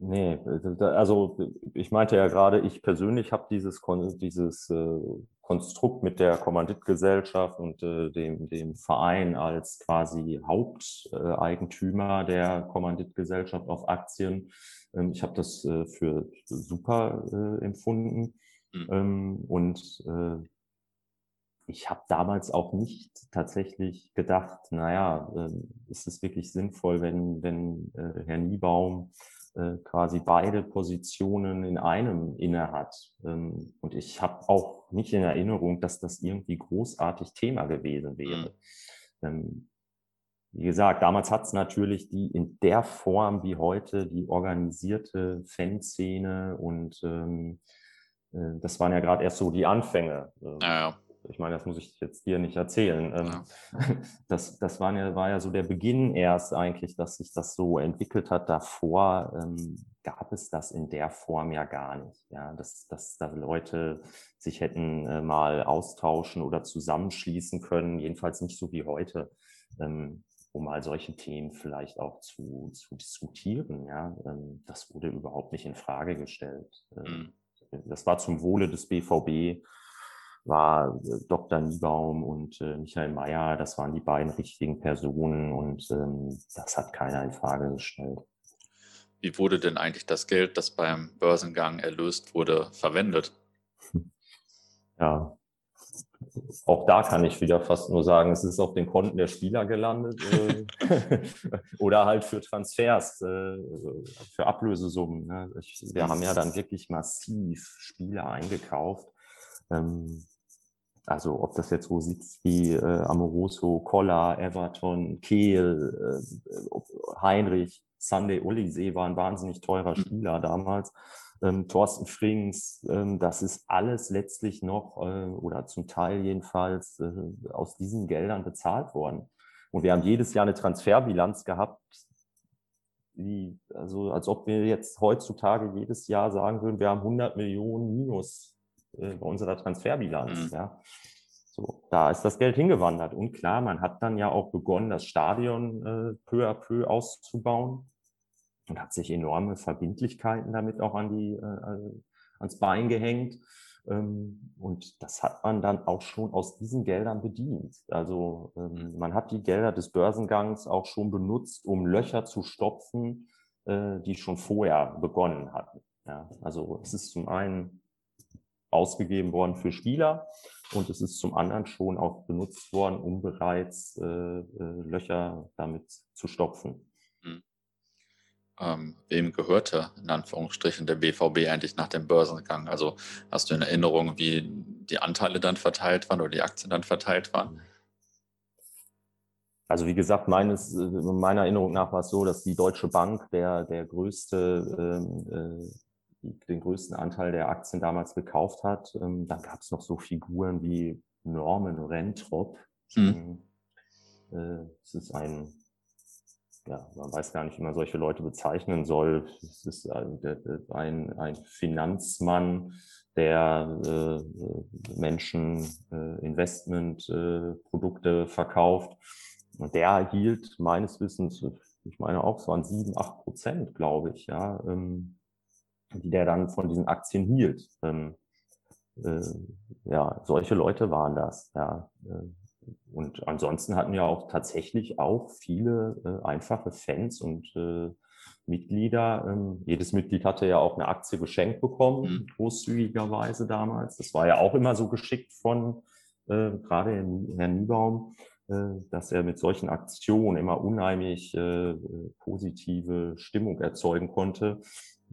Nee, also ich meinte ja gerade, ich persönlich habe dieses, dieses äh, Konstrukt mit der Kommanditgesellschaft und äh, dem, dem Verein als quasi Haupteigentümer der Kommanditgesellschaft auf Aktien. Ähm, ich habe das äh, für super empfunden. Mhm. Ähm, und ich habe damals auch nicht tatsächlich gedacht, naja, ist es wirklich sinnvoll, wenn, wenn Herr Niebaum äh, quasi beide Positionen in einem inne hat. Ähm, und ich habe auch nicht in Erinnerung, dass das irgendwie großartig Thema gewesen wäre. Mhm. Ähm, wie gesagt, damals hat es natürlich die in der Form wie heute die organisierte Fanszene und ähm, äh, das waren ja gerade erst so die Anfänge. Ähm, ja, ja. Ich meine, das muss ich jetzt dir nicht erzählen. Ähm, ja. Das, das war, ja, war ja so der Beginn erst eigentlich, dass sich das so entwickelt hat. Davor ähm, gab es das in der Form ja gar nicht. Ja, dass, dass da Leute sich hätten äh, mal austauschen oder zusammenschließen können, jedenfalls nicht so wie heute. Ähm, um mal solche Themen vielleicht auch zu, zu diskutieren. Ja, ähm, das wurde überhaupt nicht in Frage gestellt. Mhm. Das war zum Wohle des BVB, war äh, Dr. Niebaum und äh, Michael Mayer, das waren die beiden richtigen Personen und ähm, das hat keiner in Frage gestellt. Wie wurde denn eigentlich das Geld, das beim Börsengang erlöst wurde, verwendet? Ja, auch da kann ich wieder fast nur sagen, es ist auf den Konten der Spieler gelandet äh, oder halt für Transfers, äh, für Ablösesummen. Ne? Ich, wir haben ja dann wirklich massiv Spieler eingekauft. Ähm, also ob das jetzt Rosicki, äh, Amoroso, Koller, Everton, Kehl, äh, Heinrich, Sunday Ulisee war ein wahnsinnig teurer mhm. Spieler damals ähm, Thorsten Frings, ähm, das ist alles letztlich noch äh, oder zum Teil jedenfalls äh, aus diesen Geldern bezahlt worden. Und wir haben jedes Jahr eine Transferbilanz gehabt, die, also als ob wir jetzt heutzutage jedes Jahr sagen würden, wir haben 100 Millionen Minus äh, bei unserer Transferbilanz. Mhm. Ja. So, da ist das Geld hingewandert. Und klar, man hat dann ja auch begonnen, das Stadion äh, peu à peu auszubauen und hat sich enorme Verbindlichkeiten damit auch an die, äh, ans Bein gehängt. Ähm, und das hat man dann auch schon aus diesen Geldern bedient. Also ähm, man hat die Gelder des Börsengangs auch schon benutzt, um Löcher zu stopfen, äh, die schon vorher begonnen hatten. Ja, also es ist zum einen ausgegeben worden für Spieler und es ist zum anderen schon auch benutzt worden, um bereits äh, äh, Löcher damit zu stopfen ähm, wem gehörte in Anführungsstrichen der BVB eigentlich nach dem Börsengang? Also hast du in Erinnerung, wie die Anteile dann verteilt waren oder die Aktien dann verteilt waren? Also wie gesagt, meines, meiner Erinnerung nach war es so, dass die Deutsche Bank der, der größte, ähm, äh, den größten Anteil der Aktien damals gekauft hat. Ähm, dann gab es noch so Figuren wie Norman Rentrop. Hm. Äh, es ist ein ja, man weiß gar nicht, wie man solche Leute bezeichnen soll. Es ist ein, ein Finanzmann, der äh, Menschen äh, Investmentprodukte äh, verkauft. Und der erhielt meines Wissens, ich meine auch, es waren sieben, acht Prozent, glaube ich, ja, ähm, die der dann von diesen Aktien hielt. Ähm, äh, ja, solche Leute waren das, ja. Äh, und ansonsten hatten ja auch tatsächlich auch viele äh, einfache Fans und äh, Mitglieder. Ähm, jedes Mitglied hatte ja auch eine Aktie geschenkt bekommen, mhm. großzügigerweise damals. Das war ja auch immer so geschickt von äh, gerade Herrn Niebaum, äh, dass er mit solchen Aktionen immer unheimlich äh, positive Stimmung erzeugen konnte.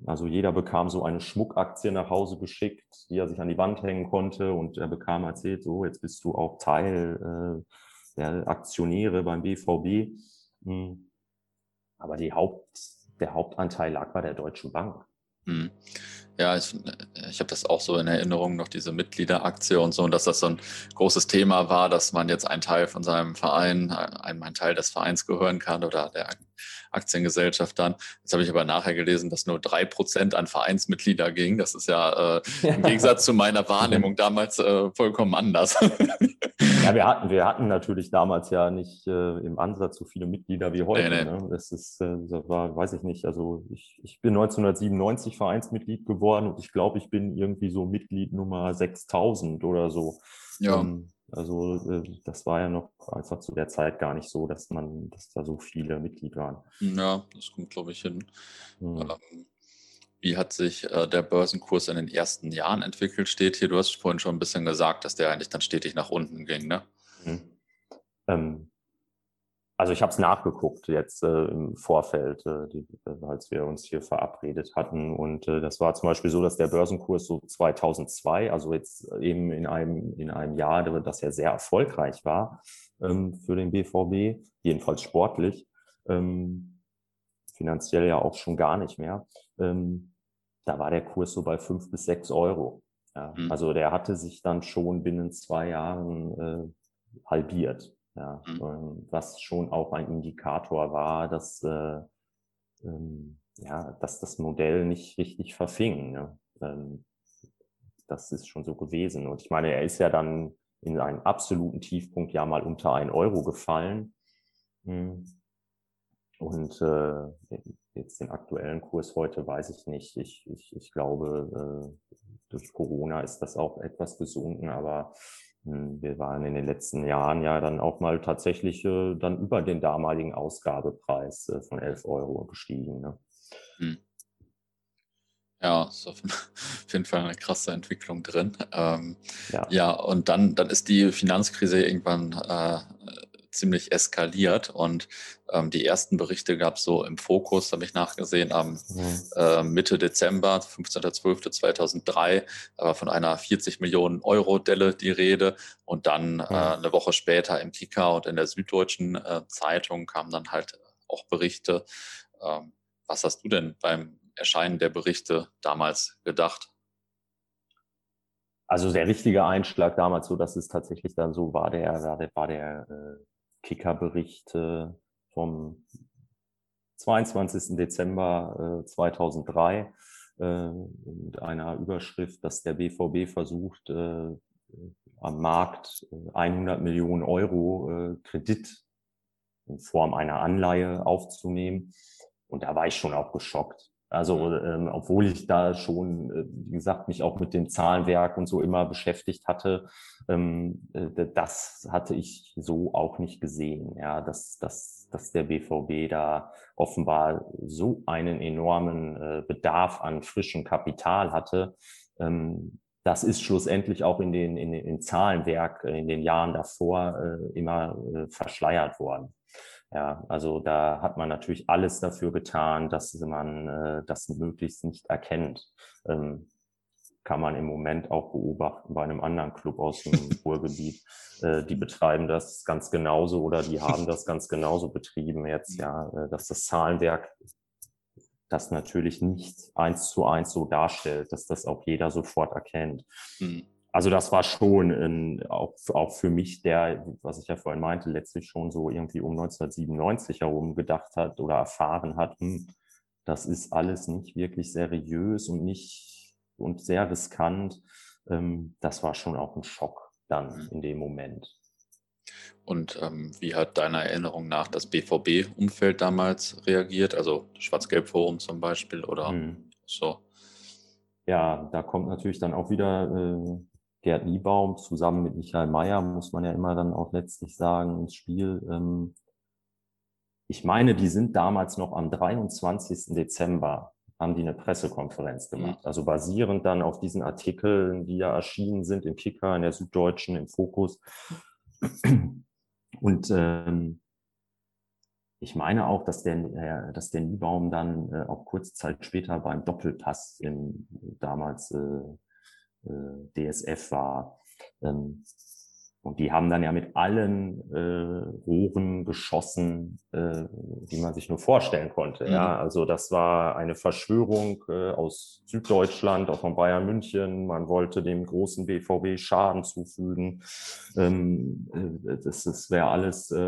Also jeder bekam so eine Schmuckaktie nach Hause geschickt, die er sich an die Wand hängen konnte und er bekam erzählt, so jetzt bist du auch Teil äh, der Aktionäre beim BVB. Hm. Aber die Haupt, der Hauptanteil lag bei der Deutschen Bank. Hm. Ja, ich, ich habe das auch so in Erinnerung, noch diese Mitgliederaktie und so, und dass das so ein großes Thema war, dass man jetzt einen Teil von seinem Verein, einem ein Teil des Vereins gehören kann oder der Aktiengesellschaft dann. Jetzt habe ich aber nachher gelesen, dass nur drei Prozent an Vereinsmitglieder ging. Das ist ja äh, im Gegensatz zu meiner Wahrnehmung damals äh, vollkommen anders. ja, wir hatten, wir hatten natürlich damals ja nicht äh, im Ansatz so viele Mitglieder wie heute. Nee, nee. Ne? Das ist, äh, das war, weiß ich nicht. Also ich, ich bin 1997 Vereinsmitglied geworden und ich glaube, ich bin irgendwie so Mitglied Nummer 6000 oder so. Ja. Ähm, also äh, das war ja noch einfach zu der Zeit gar nicht so, dass man, dass da so viele Mitglied waren. Ja, das kommt, glaube ich, hin. Hm. Ähm, wie hat sich äh, der Börsenkurs in den ersten Jahren entwickelt? Steht hier, du hast vorhin schon ein bisschen gesagt, dass der eigentlich dann stetig nach unten ging, ne? Hm. Ähm, also ich habe es nachgeguckt jetzt äh, im Vorfeld, äh, die, äh, als wir uns hier verabredet hatten. Und äh, das war zum Beispiel so, dass der Börsenkurs so 2002, also jetzt eben in einem, in einem Jahr, das ja sehr erfolgreich war ähm, für den BVB, jedenfalls sportlich, ähm, finanziell ja auch schon gar nicht mehr, ähm, da war der Kurs so bei fünf bis sechs Euro. Ja, mhm. Also der hatte sich dann schon binnen zwei Jahren äh, halbiert. Ja, mhm. Ähm, was schon auch ein Indikator war, dass, äh, ähm, ja, dass das Modell nicht richtig verfing. Ne? Ähm, das ist schon so gewesen. Und ich meine, er ist ja dann in einen absoluten Tiefpunkt ja mal unter ein Euro gefallen. Hm. Und äh, jetzt den aktuellen Kurs heute weiß ich nicht. Ich, ich, ich glaube, äh, durch Corona ist das auch etwas gesunken, aber wir waren in den letzten Jahren ja dann auch mal tatsächlich äh, dann über den damaligen Ausgabepreis äh, von 11 Euro gestiegen. Ne? Hm. Ja, ist auf jeden Fall eine krasse Entwicklung drin. Ähm, ja. ja. und dann, dann ist die Finanzkrise irgendwann äh, ziemlich eskaliert und ähm, die ersten Berichte gab es so im Fokus, habe ich nachgesehen, am mhm. äh, Mitte Dezember, 15.12.2003, da war von einer 40 Millionen Euro Delle die Rede und dann äh, eine Woche später im Kicker und in der Süddeutschen äh, Zeitung kamen dann halt auch Berichte. Ähm, was hast du denn beim Erscheinen der Berichte damals gedacht? Also der richtige Einschlag damals, so dass es tatsächlich dann so war, der war der, war der äh, Kicker-Bericht äh, vom 22. Dezember äh, 2003 äh, mit einer Überschrift, dass der BVB versucht, äh, am Markt 100 äh, Millionen Euro äh, Kredit in Form einer Anleihe aufzunehmen. Und da war ich schon auch geschockt. Also, ähm, obwohl ich da schon, äh, wie gesagt, mich auch mit dem Zahlenwerk und so immer beschäftigt hatte, ähm, äh, das hatte ich so auch nicht gesehen. Ja, dass, dass, dass der BVB da offenbar so einen enormen äh, Bedarf an frischem Kapital hatte. Ähm, das ist schlussendlich auch in den, in den in Zahlenwerk in den Jahren davor äh, immer äh, verschleiert worden. Ja, also da hat man natürlich alles dafür getan, dass man äh, das möglichst nicht erkennt. Ähm, kann man im Moment auch beobachten bei einem anderen Club aus dem Ruhrgebiet. Äh, die betreiben das ganz genauso oder die haben das ganz genauso betrieben jetzt, ja, äh, dass das Zahlenwerk das natürlich nicht eins zu eins so darstellt, dass das auch jeder sofort erkennt. Mhm also das war schon in, auch, auch für mich der, was ich ja vorhin meinte, letztlich schon so irgendwie um 1997 herum gedacht hat oder erfahren hat, hm, das ist alles nicht wirklich seriös und nicht und sehr riskant. Ähm, das war schon auch ein Schock dann mhm. in dem Moment. Und ähm, wie hat deiner Erinnerung nach das BVB-Umfeld damals reagiert? Also Schwarz-Gelb-Forum zum Beispiel oder mhm. so? Ja, da kommt natürlich dann auch wieder äh, Gerd Niebaum zusammen mit Michael Mayer, muss man ja immer dann auch letztlich sagen, ins Spiel. Ähm, ich meine, die sind damals noch am 23. Dezember haben die eine Pressekonferenz mhm. gemacht. Also basierend dann auf diesen Artikeln, die ja erschienen sind im Kicker, in der Süddeutschen, im Fokus. Und ähm, ich meine auch, dass der, äh, dass der Niebaum dann äh, auch kurze Zeit später beim Doppelpass im damals äh, äh, DSF war. Ähm, und die haben dann ja mit allen äh, Rohren geschossen, äh, die man sich nur vorstellen konnte. Mhm. Ja, also das war eine Verschwörung äh, aus Süddeutschland, auch von Bayern München. Man wollte dem großen BVB Schaden zufügen. Ähm, äh, das wäre alles äh,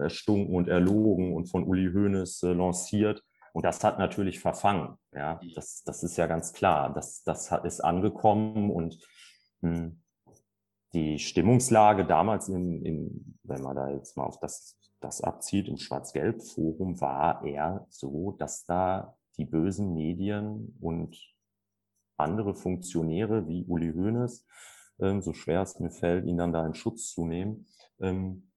erstunken und erlogen und von Uli Hoeneß äh, lanciert. Und das hat natürlich verfangen. Ja, mhm. das, das ist ja ganz klar. Das, das hat, ist angekommen und mh, hm, die Stimmungslage damals, in, in, wenn man da jetzt mal auf das, das abzieht, im Schwarz-Gelb-Forum war eher so, dass da die bösen Medien und andere Funktionäre wie Uli Hoeneß, ähm, so schwer es mir fällt, ihn dann da in Schutz zu nehmen, ähm,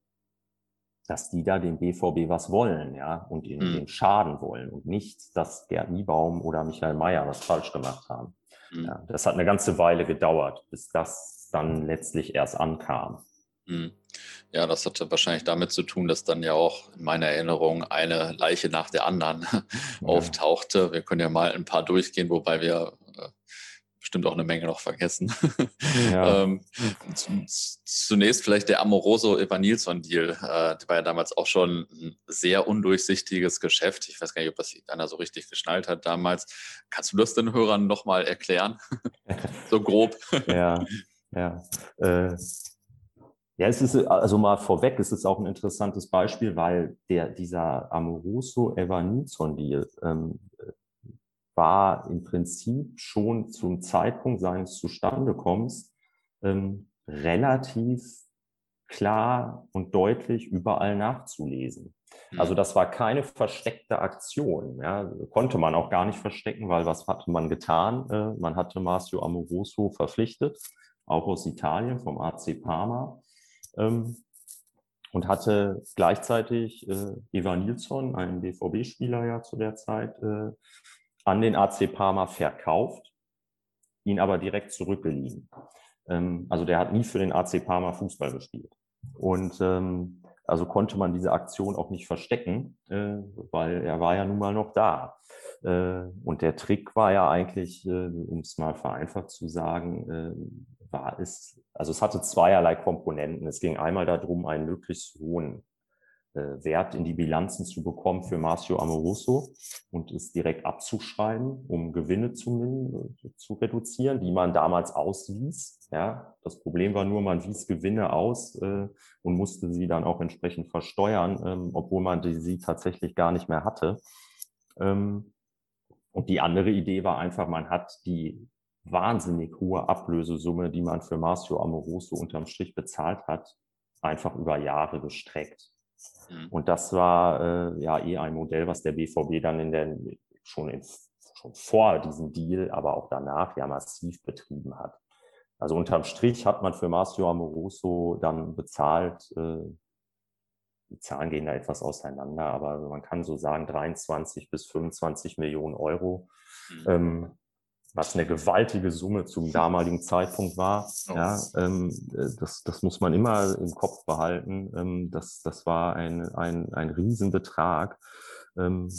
dass die da dem BVB was wollen, ja, und ihnen mhm. den Schaden wollen und nicht, dass Gerd Niebaum oder Michael Mayer was falsch gemacht haben. Mhm. Ja, das hat eine ganze Weile gedauert, bis das dann letztlich erst ankam. Mhm. Ja, das hatte wahrscheinlich damit zu tun, dass dann ja auch in meiner Erinnerung eine Leiche nach der anderen ja. auftauchte. Wir können ja mal ein paar durchgehen, wobei wir äh, bestimmt auch eine Menge noch vergessen. Ja. ähm, zunächst vielleicht der Amoroso Evanilson-Deal. Äh, der war ja damals auch schon ein sehr undurchsichtiges Geschäft. Ich weiß gar nicht, ob das einer so richtig geschnallt hat damals. Kannst du das den Hörern nochmal erklären? so grob. ja, ja. Äh, ja, es ist also mal vorweg, es ist auch ein interessantes Beispiel, weil der, dieser Amoroso Evanilson Deal ähm, war im Prinzip schon zum Zeitpunkt seines Zustandekommens ähm, relativ klar und deutlich überall nachzulesen. Mhm. Also das war keine versteckte Aktion. Ja. Konnte man auch gar nicht verstecken, weil was hatte man getan? Äh, man hatte Marcio Amoroso verpflichtet, auch aus Italien vom AC Parma. Ähm, und hatte gleichzeitig äh, Evan Nilsson, einen BVB-Spieler ja zu der Zeit, äh, an den AC Parma verkauft, ihn aber direkt zurückgeliehen. Ähm, also der hat nie für den AC Parma Fußball gespielt. Und ähm, also konnte man diese Aktion auch nicht verstecken, äh, weil er war ja nun mal noch da. Äh, und der Trick war ja eigentlich, äh, um es mal vereinfacht zu sagen, äh, war es, also es hatte zweierlei Komponenten. Es ging einmal darum, einen möglichst hohen Wert in die Bilanzen zu bekommen für Marcio Amoroso und es direkt abzuschreiben, um Gewinne zu, äh, zu reduzieren, die man damals auswies. Ja, das Problem war nur, man wies Gewinne aus äh, und musste sie dann auch entsprechend versteuern, ähm, obwohl man die, sie tatsächlich gar nicht mehr hatte. Ähm, und die andere Idee war einfach, man hat die wahnsinnig hohe Ablösesumme, die man für Marcio Amoroso unterm Strich bezahlt hat, einfach über Jahre gestreckt. Mhm. Und das war äh, ja eh ein Modell, was der BVB dann in der, schon, in, schon vor diesem Deal, aber auch danach ja massiv betrieben hat. Also unterm Strich hat man für Marcio Amoroso dann bezahlt, äh, die Zahlen gehen da etwas auseinander, aber man kann so sagen 23 bis 25 Millionen Euro. Mhm. Ähm, was eine gewaltige Summe zum damaligen Zeitpunkt war. Oh. Ja, ähm, äh, das, das muss man immer im Kopf behalten. Ähm, das, das war ein, ein, ein Riesenbetrag. Ähm,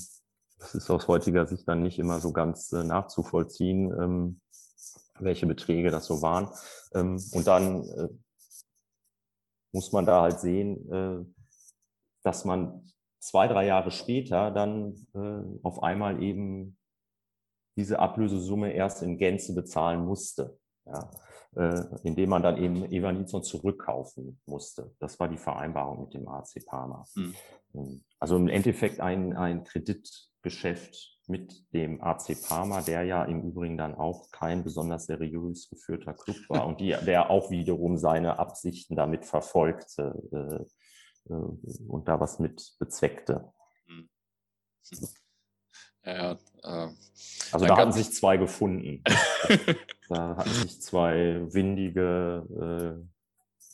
das ist aus heutiger Sicht dann nicht immer so ganz äh, nachzuvollziehen, ähm, welche Beträge das so waren. Ähm, und dann äh, muss man da halt sehen, äh, dass man zwei, drei Jahre später dann äh, auf einmal eben diese Ablösesumme erst in Gänze bezahlen musste, ja, äh, indem man dann eben Evanilson zurückkaufen musste. Das war die Vereinbarung mit dem AC Parma. Mhm. Also im Endeffekt ein, ein Kreditgeschäft mit dem AC Parma, der ja im Übrigen dann auch kein besonders seriös geführter Club war und die, der auch wiederum seine Absichten damit verfolgte äh, äh, und da was mit bezweckte. Mhm. Ja, äh, also da hatten sich zwei gefunden. da hatten sich zwei windige äh,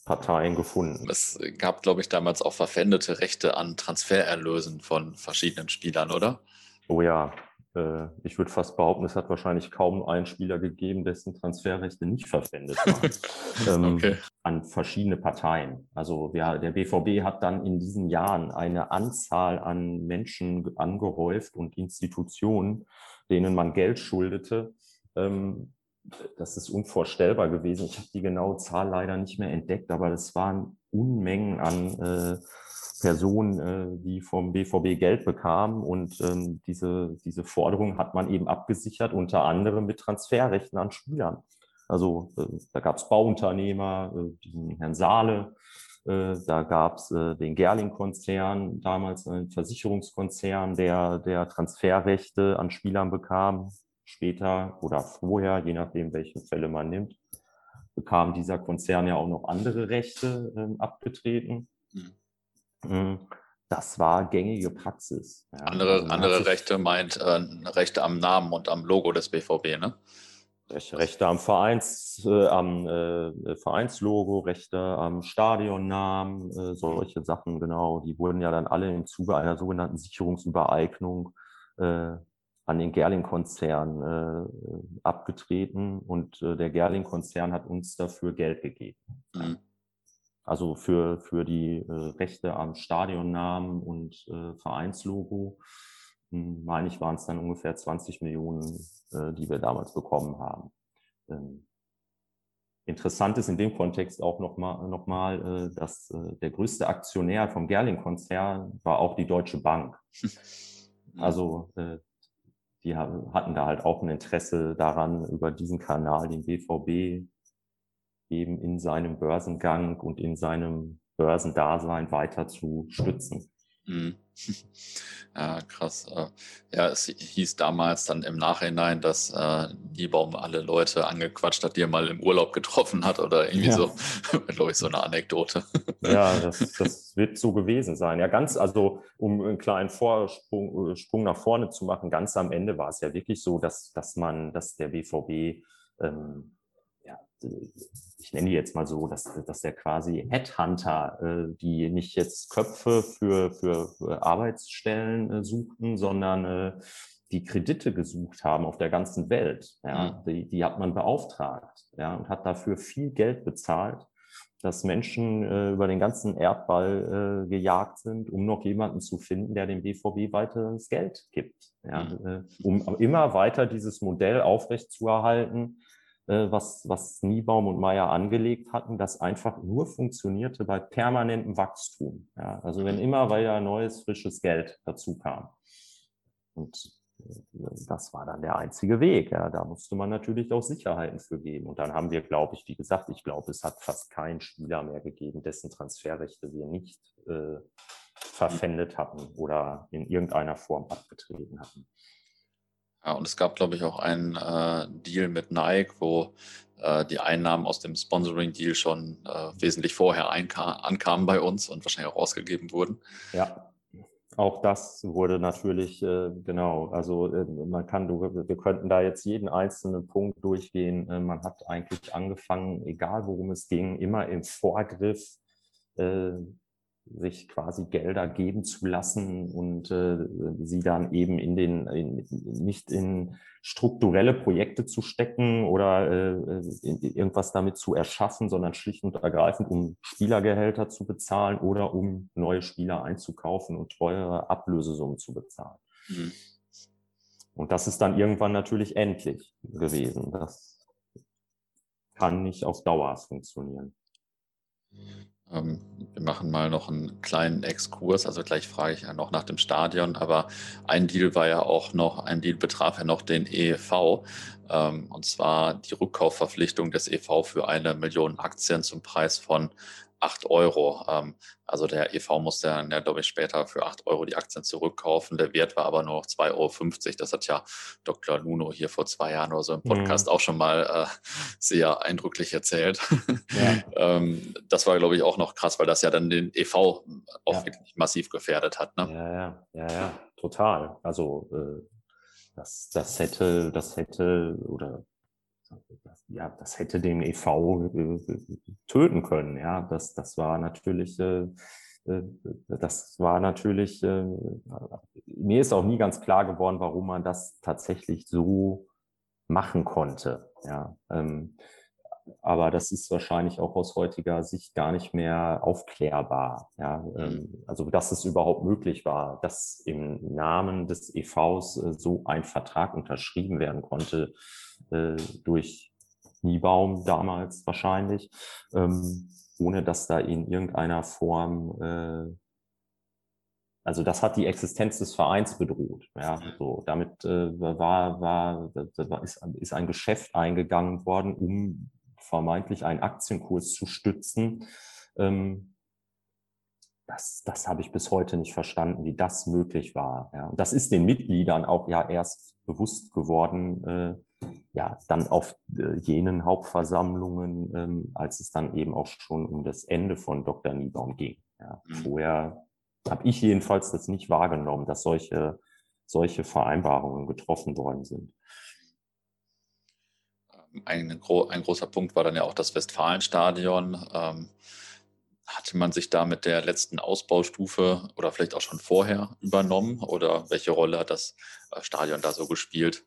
Parteien gefunden. Es gab, glaube ich, damals auch verpfändete Rechte an Transfererlösen von verschiedenen Spielern, oder? Oh ja, ich würde fast behaupten, es hat wahrscheinlich kaum einen Spieler gegeben, dessen Transferrechte nicht verpfändet waren. ähm, okay. An verschiedene Parteien. Also ja, der BVB hat dann in diesen Jahren eine Anzahl an Menschen angehäuft und Institutionen, denen man Geld schuldete. Ähm, das ist unvorstellbar gewesen. Ich habe die genaue Zahl leider nicht mehr entdeckt, aber das waren Unmengen an äh, Personen, äh, die vom BVB Geld bekamen. Und ähm, diese, diese Forderung hat man eben abgesichert, unter anderem mit Transferrechten an Spielern. Also äh, da gab es Bauunternehmer, äh, diesen Herrn Saale, äh, da gab es äh, den Gerling-Konzern, damals ein Versicherungskonzern, der, der Transferrechte an Spielern bekam. Später oder vorher, je nachdem, welche Fälle man nimmt, bekam dieser Konzern ja auch noch andere Rechte äh, abgetreten. Mhm. Mhm. Das war gängige Praxis. Ja. Andere, also andere Rechte meint äh, Rechte am Namen und am Logo des BVB, ne? Rechte am Vereins, äh, am äh, Vereinslogo, Rechte am Stadionnamen, äh, solche Sachen, genau. Die wurden ja dann alle im Zuge einer sogenannten Sicherungsübereignung äh, an den Gerling-Konzern äh, abgetreten und der Gerling-Konzern hat uns dafür Geld gegeben. Mhm. Also für, für die äh, Rechte am Stadionnamen und äh, Vereinslogo, hm, meine ich, waren es dann ungefähr 20 Millionen, äh, die wir damals bekommen haben. ähm, interessant ist in dem Kontext auch nochmal, noch mal, äh, dass äh, der größte Aktionär vom Gerling-Konzern war auch die Deutsche Bank. Also äh, die hatten da halt auch ein Interesse daran, über diesen Kanal den BVB eben in seinem Börsengang und in seinem Börsendasein weiter zu stützen. Mhm. Ja, krass. Äh, ja, es hieß damals dann im Nachhinein, dass äh, Niebaum alle Leute angequatscht hat, die er mal im Urlaub getroffen hat oder irgendwie ja. so, glaube ich, so eine Anekdote. Ja, das, das, wird so gewesen sein. Ja, ganz, also um einen kleinen Vorsprung äh, Sprung nach vorne zu machen, ganz am Ende war es ja wirklich so, dass, dass man, dass der BVB ähm, ich nenne die jetzt mal so, dass, dass der quasi Headhunter, äh, die nicht jetzt Köpfe für, für Arbeitsstellen äh, suchten, sondern äh, die Kredite gesucht haben auf der ganzen Welt. Ja, mhm. die, die hat man beauftragt ja, und hat dafür viel Geld bezahlt, dass Menschen äh, über den ganzen Erdball äh, gejagt sind, um noch jemanden zu finden, der dem BVB weiteres Geld gibt. Ja, mhm. äh, um immer weiter dieses Modell aufrechtzuerhalten, was, was Niebaum und Meyer angelegt hatten, das einfach nur funktionierte bei permanentem Wachstum. Ja, also wenn immer weiter neues, frisches Geld dazu kam. Und äh, das war dann der einzige Weg. Ja. Da musste man natürlich auch Sicherheiten für geben. Und dann haben wir, glaube ich, wie gesagt, ich glaube, es hat fast keinen Spieler mehr gegeben, dessen Transferrechte wir nicht äh, verpfändet hatten oder in irgendeiner Form abgetreten hatten. Ja, und es gab, glaube ich, auch einen äh, Deal mit Nike, wo äh, die Einnahmen aus dem Sponsoring-Deal schon äh, wesentlich vorher ankamen bei uns und wahrscheinlich auch ausgegeben wurden. Ja, auch das wurde natürlich, äh, genau, also äh, man kann, wir könnten da jetzt jeden einzelnen Punkt durchgehen. Äh, man hat eigentlich angefangen, egal worum es ging, immer im Vorgriff sich quasi Gelder geben zu lassen und äh, sie dann eben in den in, nicht in strukturelle Projekte zu stecken oder äh, irgendwas damit zu erschaffen, sondern schlicht und ergreifend um Spielergehälter zu bezahlen oder um neue Spieler einzukaufen und teure Ablösesummen zu bezahlen. Mhm. Und das ist dann irgendwann natürlich endlich gewesen. Das kann nicht auf Dauer funktionieren. Ähm, wir machen mal noch einen kleinen Exkurs, also gleich frage ich ja noch nach dem Stadion, aber ein Deal war ja auch noch, ein Deal betraf ja noch den EEV, ähm, und zwar die Rückkaufverpflichtung des EV für eine Million Aktien zum Preis von 8 Euro. Ähm, also der EV musste dann ja, glaube ich, später für 8 Euro die Aktien zurückkaufen. Der Wert war aber nur noch 2,50 Euro. Das hat ja Dr. Luno hier vor zwei Jahren oder so im Podcast mhm. auch schon mal äh, sehr eindrücklich erzählt. Ja. ähm, das war, glaube ich, auch noch krass, weil das ja dann den EV auch ja. wirklich massiv gefährdet hat. Ne? Ja, ja, ja, ja, total. Also äh, das, das hätte, das hätte, oder ja, das hätte den EV äh, töten können. Ja, das, das war natürlich, äh, äh, das war natürlich, mir ist auch nie ganz klar geworden, warum man das tatsächlich so machen konnte. Ja, ähm, aber das ist wahrscheinlich auch aus heutiger Sicht gar nicht mehr aufklärbar. Ja, ähm, mhm. also dass es überhaupt möglich war, dass im Namen des EVs so ein Vertrag unterschrieben werden konnte durch Niebaum damals wahrscheinlich, ähm, ohne dass da in irgendeiner Form, äh, also das hat die Existenz des Vereins bedroht. Ja, so damit äh, war, war, war ist, ist ein Geschäft eingegangen worden, um vermeintlich einen Aktienkurs zu stützen. Ähm, das, das habe ich bis heute nicht verstanden, wie das möglich war. Ja. Und das ist den Mitgliedern auch ja erst bewusst geworden, äh, ja, dann auf äh, jenen Hauptversammlungen, ähm, als es dann eben auch schon um das Ende von Dr. Niebaum ging. Ja, mhm. Vorher habe ich jedenfalls das nicht wahrgenommen, dass solche, solche Vereinbarungen getroffen worden sind. Ein, ein, großer Punkt war dann ja auch das Westfalenstadion. Ähm, hatte man sich da mit der letzten Ausbaustufe oder vielleicht auch schon vorher übernommen? Oder welche Rolle hat das äh, Stadion da so gespielt?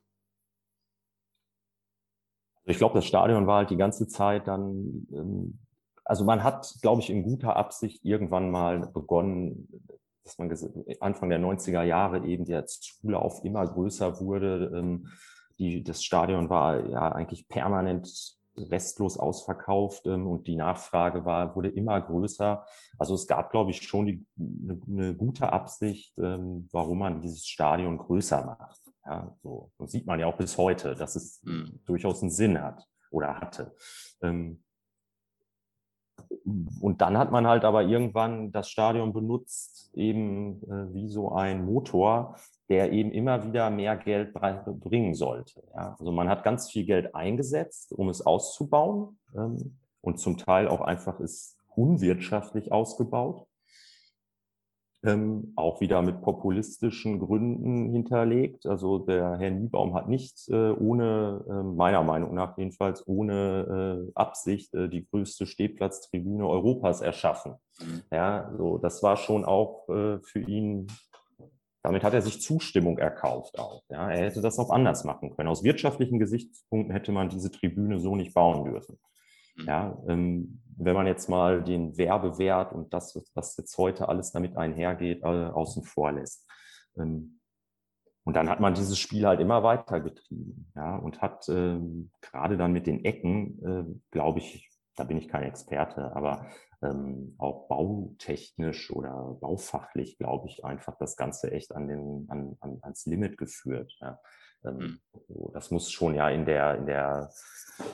Ich glaube, das Stadion war halt die ganze Zeit dann, ähm, also man hat, glaube ich, in guter Absicht irgendwann mal begonnen, dass man Anfang der 90er Jahre eben der Zulauf immer größer wurde, ähm, die, das Stadion war ja eigentlich permanent restlos ausverkauft ähm, und die Nachfrage war, wurde immer größer. Also es gab, glaube ich, schon die, eine, eine gute Absicht, warum man dieses Stadion größer macht. Ja, so. Das sieht man ja auch bis heute, dass es mhm. durchaus einen Sinn hat oder hatte. Ähm, und dann hat man halt aber irgendwann das Stadion benutzt, eben äh, wie so ein Motor, der eben immer wieder mehr Geld bringen sollte. Ja? Also man hat ganz viel Geld eingesetzt, um es auszubauen ähm, und zum Teil auch einfach ist unwirtschaftlich ausgebaut ähm, auch wieder mit populistischen Gründen hinterlegt. Also der Herr Niebaum hat nicht äh, ohne, äh, meiner Meinung nach jedenfalls, ohne äh, Absicht äh, die größte Stehplatztribüne Europas erschaffen. Mhm. Ja, so, das war schon auch äh, für ihn damit hat er sich Zustimmung erkauft auch. Ja, er hätte das auch anders machen können. Aus wirtschaftlichen Gesichtspunkten hätte man diese Tribüne so nicht bauen dürfen. Mhm. Ja, ähm, wenn man jetzt mal den Werbewert und das, was jetzt heute alles damit einhergeht, äh, außen vor lässt. Ähm, und dann hat man dieses Spiel halt immer weitergetrieben, ja, und hat ähm, gerade dann mit den Ecken, äh, glaube ich, da bin ich kein Experte, aber ähm, auch bautechnisch oder baufachlich, glaube ich, einfach das Ganze echt an den, an, an, ans Limit geführt. Ja. Ähm, mhm. Das muss schon ja in der, in der,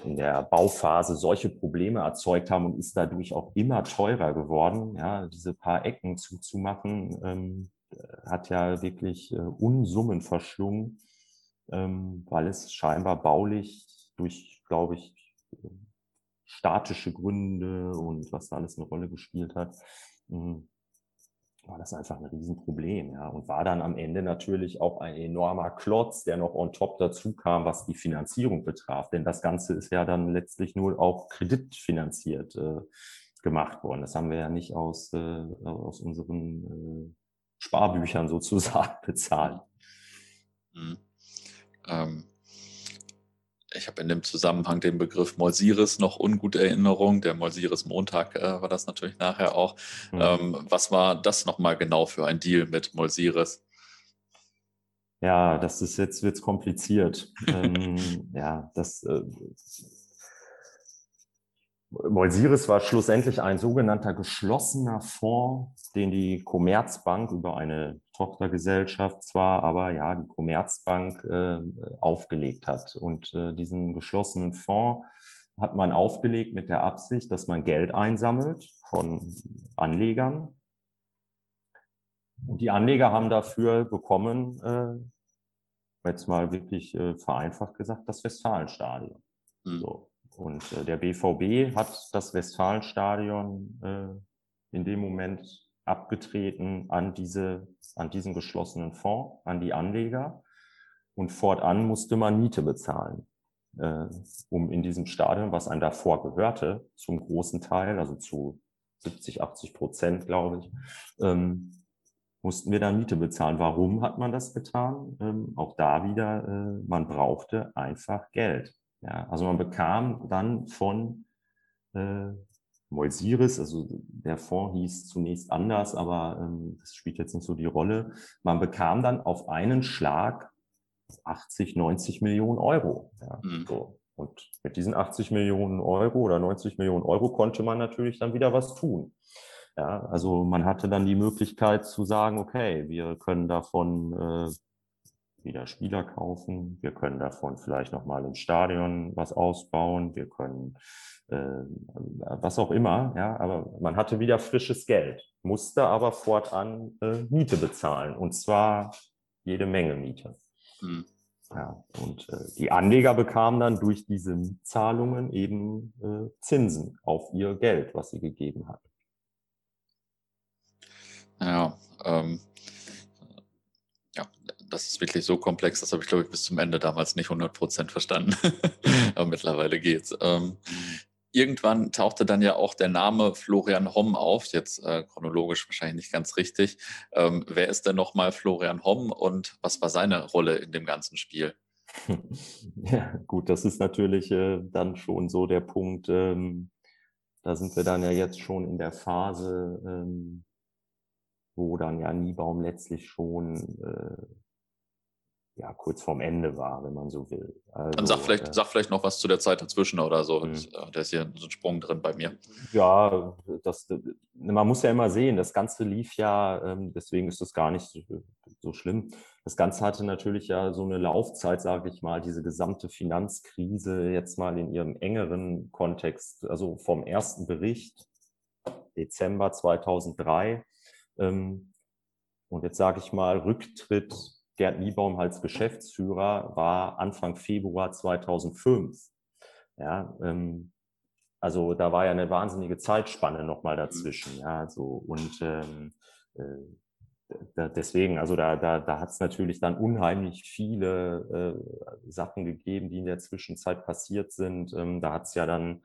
in der Bauphase solche Probleme erzeugt haben und ist dadurch auch immer teurer geworden. Ja, diese paar Ecken zuzumachen, ähm, hat ja wirklich äh, Unsummen verschlungen, ähm, weil es scheinbar baulich durch, glaube ich, statische Gründe und was da alles eine Rolle gespielt hat, hm, war das einfach ein Riesenproblem, ja. Und war dann am Ende natürlich auch ein enormer Klotz, der noch on top dazu kam, was die Finanzierung betraf. Denn das Ganze ist ja dann letztlich nur auch kreditfinanziert äh, gemacht worden. Das haben wir ja nicht aus, äh, aus unseren äh, Sparbüchern sozusagen bezahlt. Mhm. Ähm, ich habe in dem Zusammenhang den Begriff Molsiris noch ungut Erinnerung. Der Molsiris Montag äh, war das natürlich nachher auch. Mhm. Ähm, was war das nochmal genau für ein Deal mit Molsiris? Ja, das ist jetzt wird's kompliziert. ähm, ja, das äh, Molsiris war schlussendlich ein sogenannter geschlossener Fonds, den die Commerzbank über eine Tochtergesellschaft zwar, aber ja, die Commerzbank äh, aufgelegt hat. Und äh, diesen geschlossenen Fonds hat man aufgelegt mit der Absicht, dass man Geld einsammelt von Anlegern. Und die Anleger haben dafür bekommen, äh, jetzt mal wirklich äh, vereinfacht gesagt, das Westfalenstadion. Mhm. So. Und äh, der BVB hat das Westfalenstadion äh, in dem Moment abgetreten an diese, an diesen geschlossenen Fonds, an die Anleger. Und fortan musste man Miete bezahlen, äh, um in diesem Stadion, was einem davor gehörte, zum großen Teil, also zu 70, 80 Prozent, glaube ich, ähm, mussten wir dann Miete bezahlen. Warum hat man das getan? Ähm, auch da wieder, äh, man brauchte einfach Geld. Ja, also man bekam dann von äh, Molsiris, also der Fonds hieß zunächst anders, aber ähm, das spielt jetzt nicht so die Rolle. Man bekam dann auf einen Schlag 80, 90 Millionen Euro. Ja, mhm. so. Und mit diesen 80 Millionen Euro oder 90 Millionen Euro konnte man natürlich dann wieder was tun. Ja, also man hatte dann die Möglichkeit zu sagen, okay, wir können davon äh, wieder Spieler kaufen. Wir können davon vielleicht nochmal im Stadion was ausbauen. Wir können äh, was auch immer. Ja, aber man hatte wieder frisches Geld, musste aber fortan äh, Miete bezahlen und zwar jede Menge Miete. Mhm. Ja, und äh, die Anleger bekamen dann durch diese Zahlungen eben äh, Zinsen auf ihr Geld, was sie gegeben hat. Ja, ähm, das ist wirklich so komplex, das habe ich, glaube ich, bis zum Ende damals nicht 100% verstanden. Aber mittlerweile geht's. Ähm, irgendwann tauchte dann ja auch der Name Florian Homm auf, jetzt äh, chronologisch wahrscheinlich nicht ganz richtig. Ähm, wer ist denn nochmal Florian Homm und was war seine Rolle in dem ganzen Spiel? Ja, gut, das ist natürlich äh, dann schon so der Punkt, ähm, da sind wir dann ja jetzt schon in der Phase, ähm, wo dann ja Niebaum letztlich schon äh, ja kurz vorm Ende war, wenn man so will. Also, Dann sag vielleicht, äh, sag vielleicht noch was zu der Zeit dazwischen oder so. Und, hm. äh, da ist hier so ein Sprung drin bei mir. Ja, das, man muss ja immer sehen, das Ganze lief ja, ähm, deswegen ist das gar nicht so, so schlimm. Das Ganze hatte natürlich ja so eine Laufzeit, sage ich mal, diese gesamte Finanzkrise jetzt mal in ihrem engeren Kontext, also vom ersten Bericht Dezember 2003 ähm, und jetzt sage ich mal Rücktritt Gerd Niebaum als Geschäftsführer war Anfang Februar 2005. Ja, ähm, also da war ja eine wahnsinnige Zeitspanne nochmal dazwischen. Ja, so und ähm, äh, da, deswegen, also da, da, da hat es natürlich dann unheimlich viele äh, Sachen gegeben, die in der Zwischenzeit passiert sind. Ähm, da hat es ja dann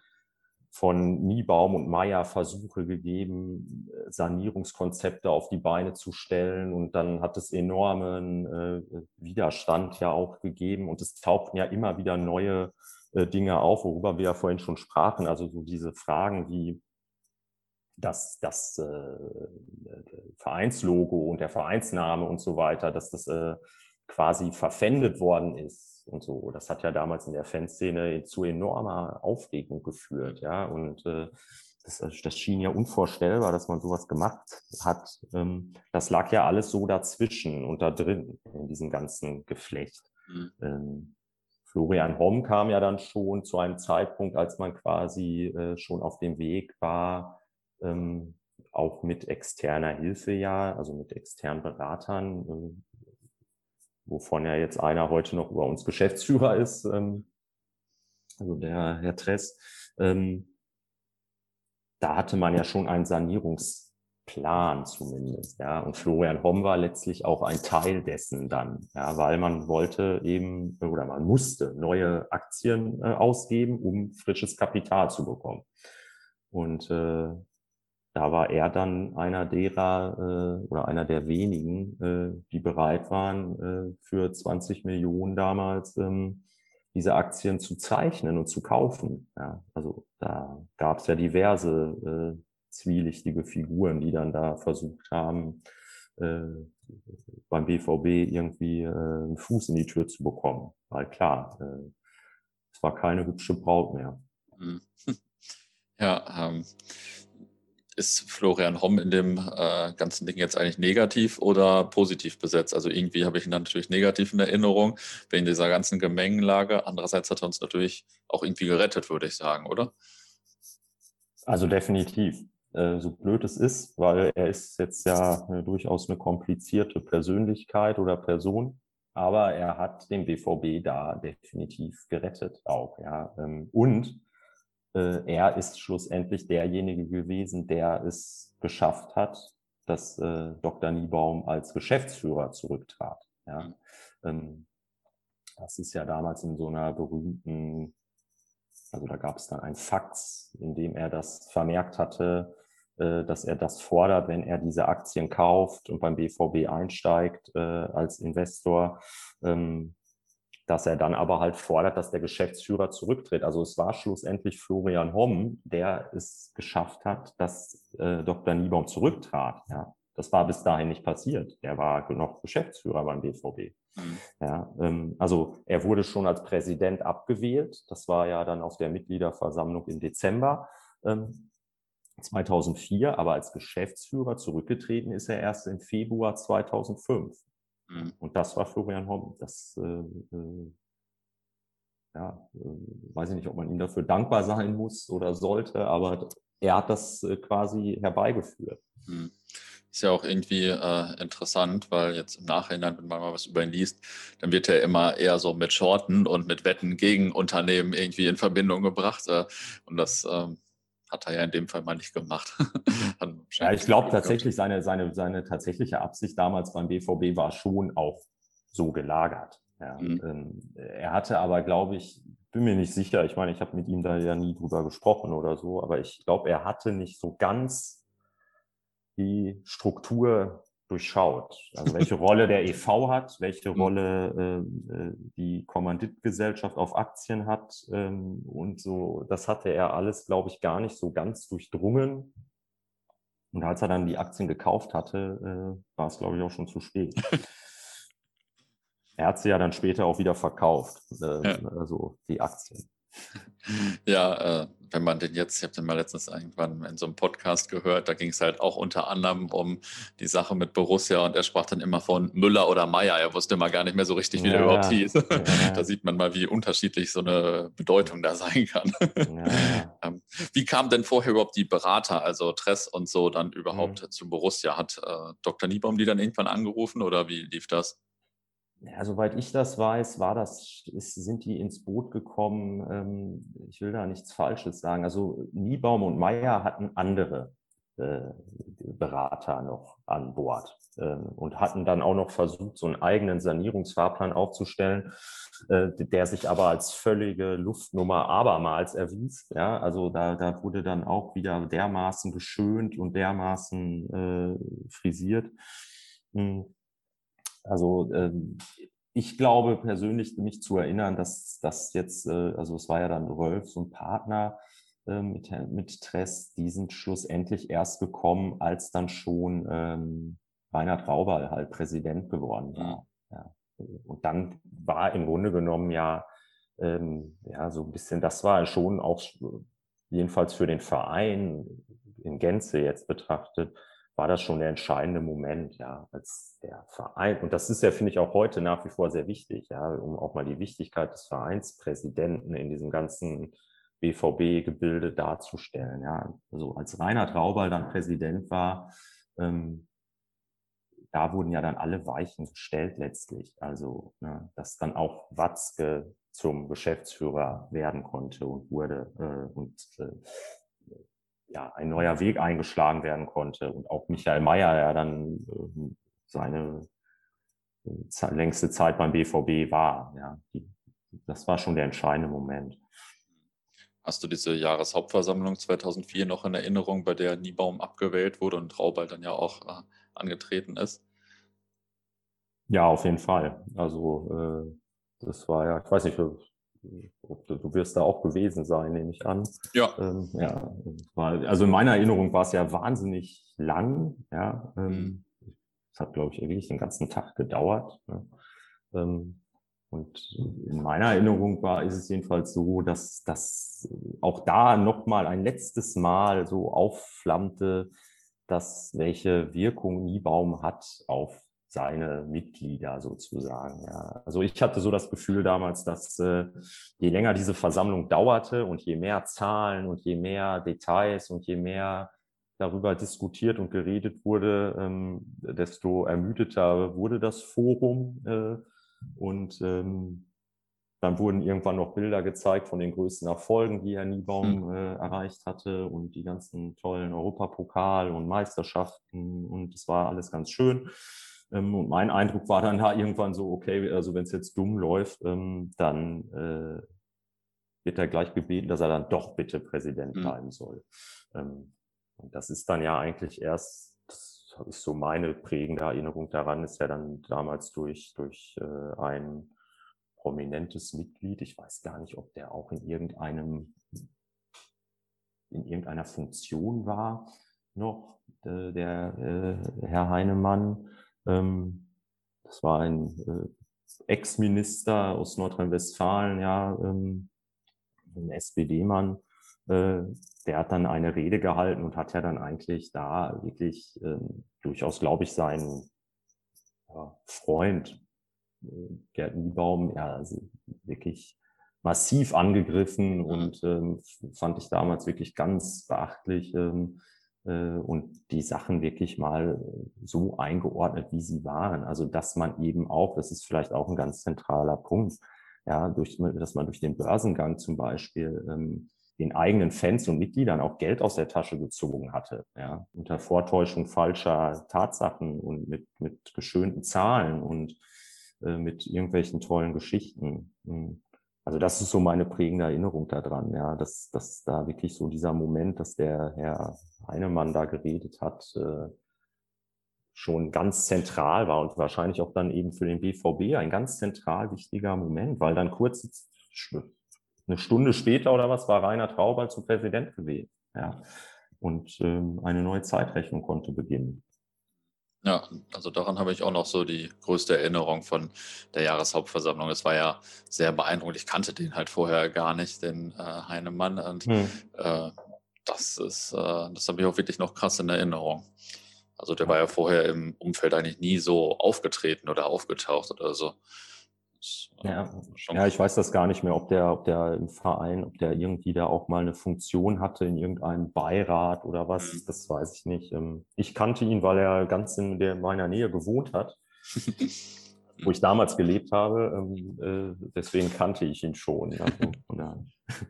von Niebaum und Meyer Versuche gegeben, Sanierungskonzepte auf die Beine zu stellen. Und dann hat es enormen äh, Widerstand ja auch gegeben. Und es tauchten ja immer wieder neue äh, Dinge auf, worüber wir ja vorhin schon sprachen. Also so diese Fragen wie das, das äh, Vereinslogo und der Vereinsname und so weiter, dass das äh, quasi verpfändet worden ist und so. Das hat ja damals in der Fanszene zu enormer Aufregung geführt, ja. Und äh, das, das schien ja unvorstellbar, dass man sowas gemacht hat. Ähm, das lag ja alles so dazwischen und da drin in diesem ganzen Geflecht. Mhm. Ähm, Florian Homm kam ja dann schon zu einem Zeitpunkt, als man quasi äh, schon auf dem Weg war, ähm, auch mit externer Hilfe ja, also mit externen Beratern, ähm, wovon ja jetzt einer heute noch über uns Geschäftsführer ist, ähm, also der Herr Tress, ähm, da hatte man ja schon einen Sanierungsplan zumindest, ja. Und Florian Homm war letztlich auch ein Teil dessen dann, ja, weil man wollte eben oder man musste neue Aktien äh, ausgeben, um frisches Kapital zu bekommen. Und äh, da war er dann einer derer äh, oder einer der wenigen, äh, die bereit waren, äh, für 20 Millionen damals ähm, diese Aktien zu zeichnen und zu kaufen. Ja, also da gab es ja diverse äh, zwielichtige Figuren, die dann da versucht haben, äh, beim BVB irgendwie äh, einen Fuß in die Tür zu bekommen. Weil klar, äh, es war keine hübsche Braut mehr. Mhm. Ja, ähm, ist Florian Homm in dem äh, ganzen Ding jetzt eigentlich negativ oder positiv besetzt? Also irgendwie habe ich ihn dann natürlich negativ in Erinnerung wegen dieser ganzen Gemengenlage. Andererseits hat er uns natürlich auch irgendwie gerettet, würde ich sagen, oder? Also definitiv. Äh, so blöd es ist, weil er ist jetzt ja äh, durchaus eine komplizierte Persönlichkeit oder Person, aber er hat den BVB da definitiv gerettet auch, ja. Ähm, und er ist schlussendlich derjenige gewesen, der es geschafft hat, dass äh, Dr. Niebaum als Geschäftsführer zurücktrat. Ja. Mhm. Ähm, das ist ja damals in so einer berühmten, also da gab es dann ein Fax, in dem er das vermerkt hatte, äh, dass er das fordert, wenn er diese Aktien kauft und beim BVB einsteigt äh, als Investor, ähm, dass er dann aber halt fordert, dass der Geschäftsführer zurücktritt. Also es war schlussendlich Florian Homm, der es geschafft hat, dass äh, Dr. Niebaum zurücktrat. Ja. Das war bis dahin nicht passiert. Er war noch Geschäftsführer beim BVB. Mhm. Ja, ähm, also er wurde schon als Präsident abgewählt. Das war ja dann auf der Mitgliederversammlung im Dezember ähm, 2004. Aber als Geschäftsführer zurückgetreten ist er erst im Februar 2005. Mhm. Und das war Florian Homm. Das, äh, äh, ja, äh, weiß ich nicht, ob man ihm dafür dankbar sein muss oder sollte, aber er hat das äh, quasi herbeigeführt. Mhm. Ist ja auch irgendwie äh, interessant, weil jetzt im Nachhinein, wenn man mal was über ihn liest, dann wird er immer eher so mit Shorten und mit Wetten gegen Unternehmen irgendwie in Verbindung gebracht. Äh, und das ähm, hat er ja in dem Fall mal nicht gemacht. ja, ich glaube tatsächlich, seine, seine, seine tatsächliche Absicht damals beim BVB war schon auch so gelagert. Ja. Mhm. Ähm, er hatte aber, glaube ich, bin mir nicht sicher, ich meine, ich habe mit ihm da ja nie drüber gesprochen oder so, aber ich glaube, er hatte nicht so ganz die Struktur durchschaut. Also welche Rolle der EV hat, welche mhm. Rolle äh, die Kommanditgesellschaft auf Aktien hat ähm, und so, das hatte er alles, glaube ich, gar nicht so ganz durchdrungen. Und als er dann die Aktien gekauft hatte, äh, war es, glaube ich, auch schon zu spät. Er hat sie ja dann später auch wieder verkauft, äh, ja. also die Aktien. Ja, äh, wenn man den jetzt, ich habe den mal letztens irgendwann in so einem Podcast gehört, da ging es halt auch unter anderem um die Sache mit Borussia und er sprach dann immer von Müller oder Meier. Er wusste mal gar nicht mehr so richtig, wie ja, der überhaupt hieß. Ja. Da sieht man mal, wie unterschiedlich so eine Bedeutung da sein kann. Ja. Ähm, wie kam denn vorher überhaupt die Berater, also Tress und so, dann überhaupt mhm. zu Borussia? Hat äh, Dr. Niebaum die dann irgendwann angerufen oder wie lief das? Ja, soweit ich das weiß, war das, ist, sind die ins Boot gekommen. Ähm, ich will da nichts Falsches sagen. Also Niebaum und Meyer hatten andere äh, Berater noch an Bord äh, und hatten dann auch noch versucht, so einen eigenen Sanierungsfahrplan aufzustellen, äh, der sich aber als völlige Luftnummer abermals erwies. Ja, also da, da wurde dann auch wieder dermaßen geschönt und dermaßen äh, frisiert. Hm also ähm, ich glaube persönlich, mich zu erinnern, dass das jetzt, äh, also es war ja dann Rolf, so ein Partner äh, mit, mit Tress, die sind schlussendlich erst gekommen, als dann schon ähm, Reinhard Rauberl halt Präsident geworden war. Mhm. Ja. Und dann war im Grunde genommen ja, ähm, ja, so ein bisschen, das war schon auch jedenfalls für den Verein in Gänze jetzt betrachtet, war das schon der entscheidende Moment, ja, als der Verein, und das ist ja, finde ich, auch heute nach wie vor sehr wichtig, ja, um auch mal die Wichtigkeit des Vereinspräsidenten in diesem ganzen BVB-Gebilde darzustellen, ja. Also als Reinhard Rauber dann Präsident war, ähm, da wurden ja dann alle Weichen gestellt letztlich. Also, ne, dass dann auch Watzke zum Geschäftsführer werden konnte und wurde äh, und äh, ja, ein neuer Weg eingeschlagen werden konnte und auch Michael Mayer ja dann äh, seine äh, längste Zeit beim BVB war. Ja, das war schon der entscheidende Moment. Hast du diese Jahreshauptversammlung 2004 noch in Erinnerung, bei der Niebaum abgewählt wurde und Raubal dann ja auch äh, angetreten ist? Ja, auf jeden Fall. Also äh, das war ja, ich weiß nicht, du wirst da auch gewesen sein, nehme ich an. Ja. Ähm, ja also in meiner Erinnerung war es ja wahnsinnig lang. Ja, ähm, mhm. es hat, glaube ich, wirklich den ganzen Tag gedauert. Ne? Ähm, und in meiner Erinnerung war, ist es jedenfalls so, dass das auch da nochmal ein letztes Mal so aufflammte, dass welche Wirkung Niebaum hat auf seine Mitglieder sozusagen. Ja. Also ich hatte so das Gefühl damals, dass äh, je länger diese Versammlung dauerte und je mehr Zahlen und je mehr Details und je mehr darüber diskutiert und geredet wurde, ähm, desto ermüdeter wurde das Forum. Äh, und ähm, dann wurden irgendwann noch Bilder gezeigt von den größten Erfolgen, die Herr Niebaum hm. äh, erreicht hatte und die ganzen tollen Europapokal und Meisterschaften und es war alles ganz schön. Ähm, und mein Eindruck war dann da irgendwann so, okay, also wenn es jetzt dumm läuft, ähm, dann äh, wird er gleich gebeten, dass er dann doch bitte Präsident mhm. bleiben soll. Ähm, und das ist dann ja eigentlich erst, das ist so meine prägende Erinnerung daran, ist ja dann damals durch, durch äh, ein prominentes Mitglied, ich weiß gar nicht, ob der auch in irgendeinem, in irgendeiner Funktion war noch, äh, der äh, Herr Heinemann, ähm, das war ein äh, Ex-Minister aus Nordrhein-Westfalen, ja, ähm, ein SPD-Mann, äh, der hat dann eine Rede gehalten und hat ja dann eigentlich da wirklich äh, durchaus, glaube ich, seinen ja, Freund äh, Gerd Niebaum ja also wirklich massiv angegriffen und ähm, fand ich damals wirklich ganz beachtlich. Ähm, äh, und die Sachen wirklich mal so eingeordnet, wie sie waren. Also dass man eben auch, das ist vielleicht auch ein ganz zentraler Punkt, ja, durch, dass man durch den Börsengang zum Beispiel ähm, den eigenen Fans und Mitgliedern auch Geld aus der Tasche gezogen hatte, ja, unter Vortäuschung falscher Tatsachen und mit, mit geschönten Zahlen und äh, mit irgendwelchen tollen Geschichten. Hm. Also das ist so meine prägende Erinnerung daran, ja, dass, dass da wirklich so dieser Moment, dass der Herr Heinemann da geredet hat, äh, schon ganz zentral war und wahrscheinlich auch dann eben für den BVB ein ganz zentral wichtiger Moment, weil dann kurz eine Stunde später oder was war Rainer Traubal zum Präsident gewählt, ja, und ähm, eine neue Zeitrechnung konnte beginnen. Ja, also daran habe ich auch noch so die größte Erinnerung von der Jahreshauptversammlung. Es war ja sehr beeindruckend. Ich kannte den halt vorher gar nicht, den äh, Heinemann. Und hm. äh, das ist, äh, das habe ich auch wirklich noch krass in Erinnerung. Also der war ja vorher im Umfeld eigentlich nie so aufgetreten oder aufgetaucht oder so. Äh, ja, ja, ich weiß das gar nicht mehr, ob der, ob der im Verein, ob der irgendwie da auch mal eine Funktion hatte in irgendeinem Beirat oder was, mhm. das weiß ich nicht. Ähm, ich kannte ihn, weil er ganz in der, meiner Nähe gewohnt hat, wo ich damals gelebt habe. Ähm, äh, deswegen kannte ich ihn schon. Also,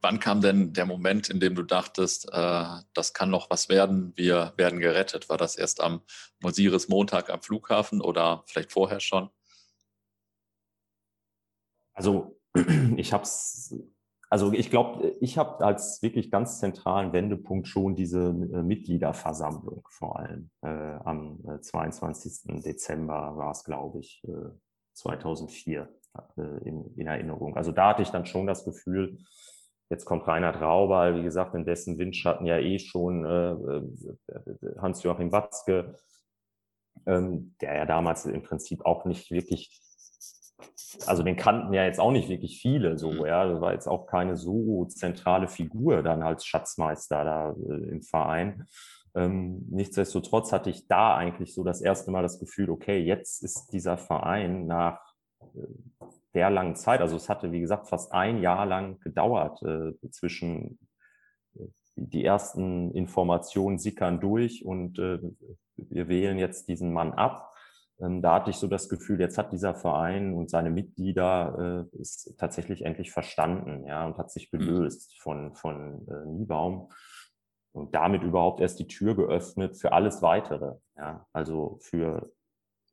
Wann kam denn der Moment, in dem du dachtest, äh, das kann noch was werden, wir werden gerettet? War das erst am Mosiris Montag am Flughafen oder vielleicht vorher schon? Also ich habe es, also ich glaube, ich habe als wirklich ganz zentralen Wendepunkt schon diese äh, Mitgliederversammlung vor allem. Äh, am 22. Äh, Dezember war es, glaube ich, äh, 2004 äh, in, in, Erinnerung. Also da hatte ich dann schon das Gefühl, jetzt kommt Reinhard Rauber, wie gesagt, in dessen Windschatten ja eh schon äh, Hans-Joachim Watzke, ähm, der ja damals im Prinzip auch nicht wirklich also den kannten ja jetzt auch nicht wirklich viele so, mhm. ja. Das war jetzt auch keine so zentrale Figur dann als Schatzmeister da äh, im Verein. Ähm, nichtsdestotrotz hatte ich da eigentlich so das erste Mal das Gefühl, okay, jetzt ist dieser Verein nach äh, der langen Zeit, also es hatte, wie gesagt, fast ein Jahr lang gedauert äh, zwischen äh, die ersten Informationen sickern durch und wir wählen jetzt diesen Mann ab da hatte ich so das Gefühl, jetzt hat dieser Verein und seine Mitglieder äh, es tatsächlich endlich verstanden, ja, und hat sich mhm. gelöst von, von äh, Niebaum und damit überhaupt erst die Tür geöffnet für alles weitere, ja, also für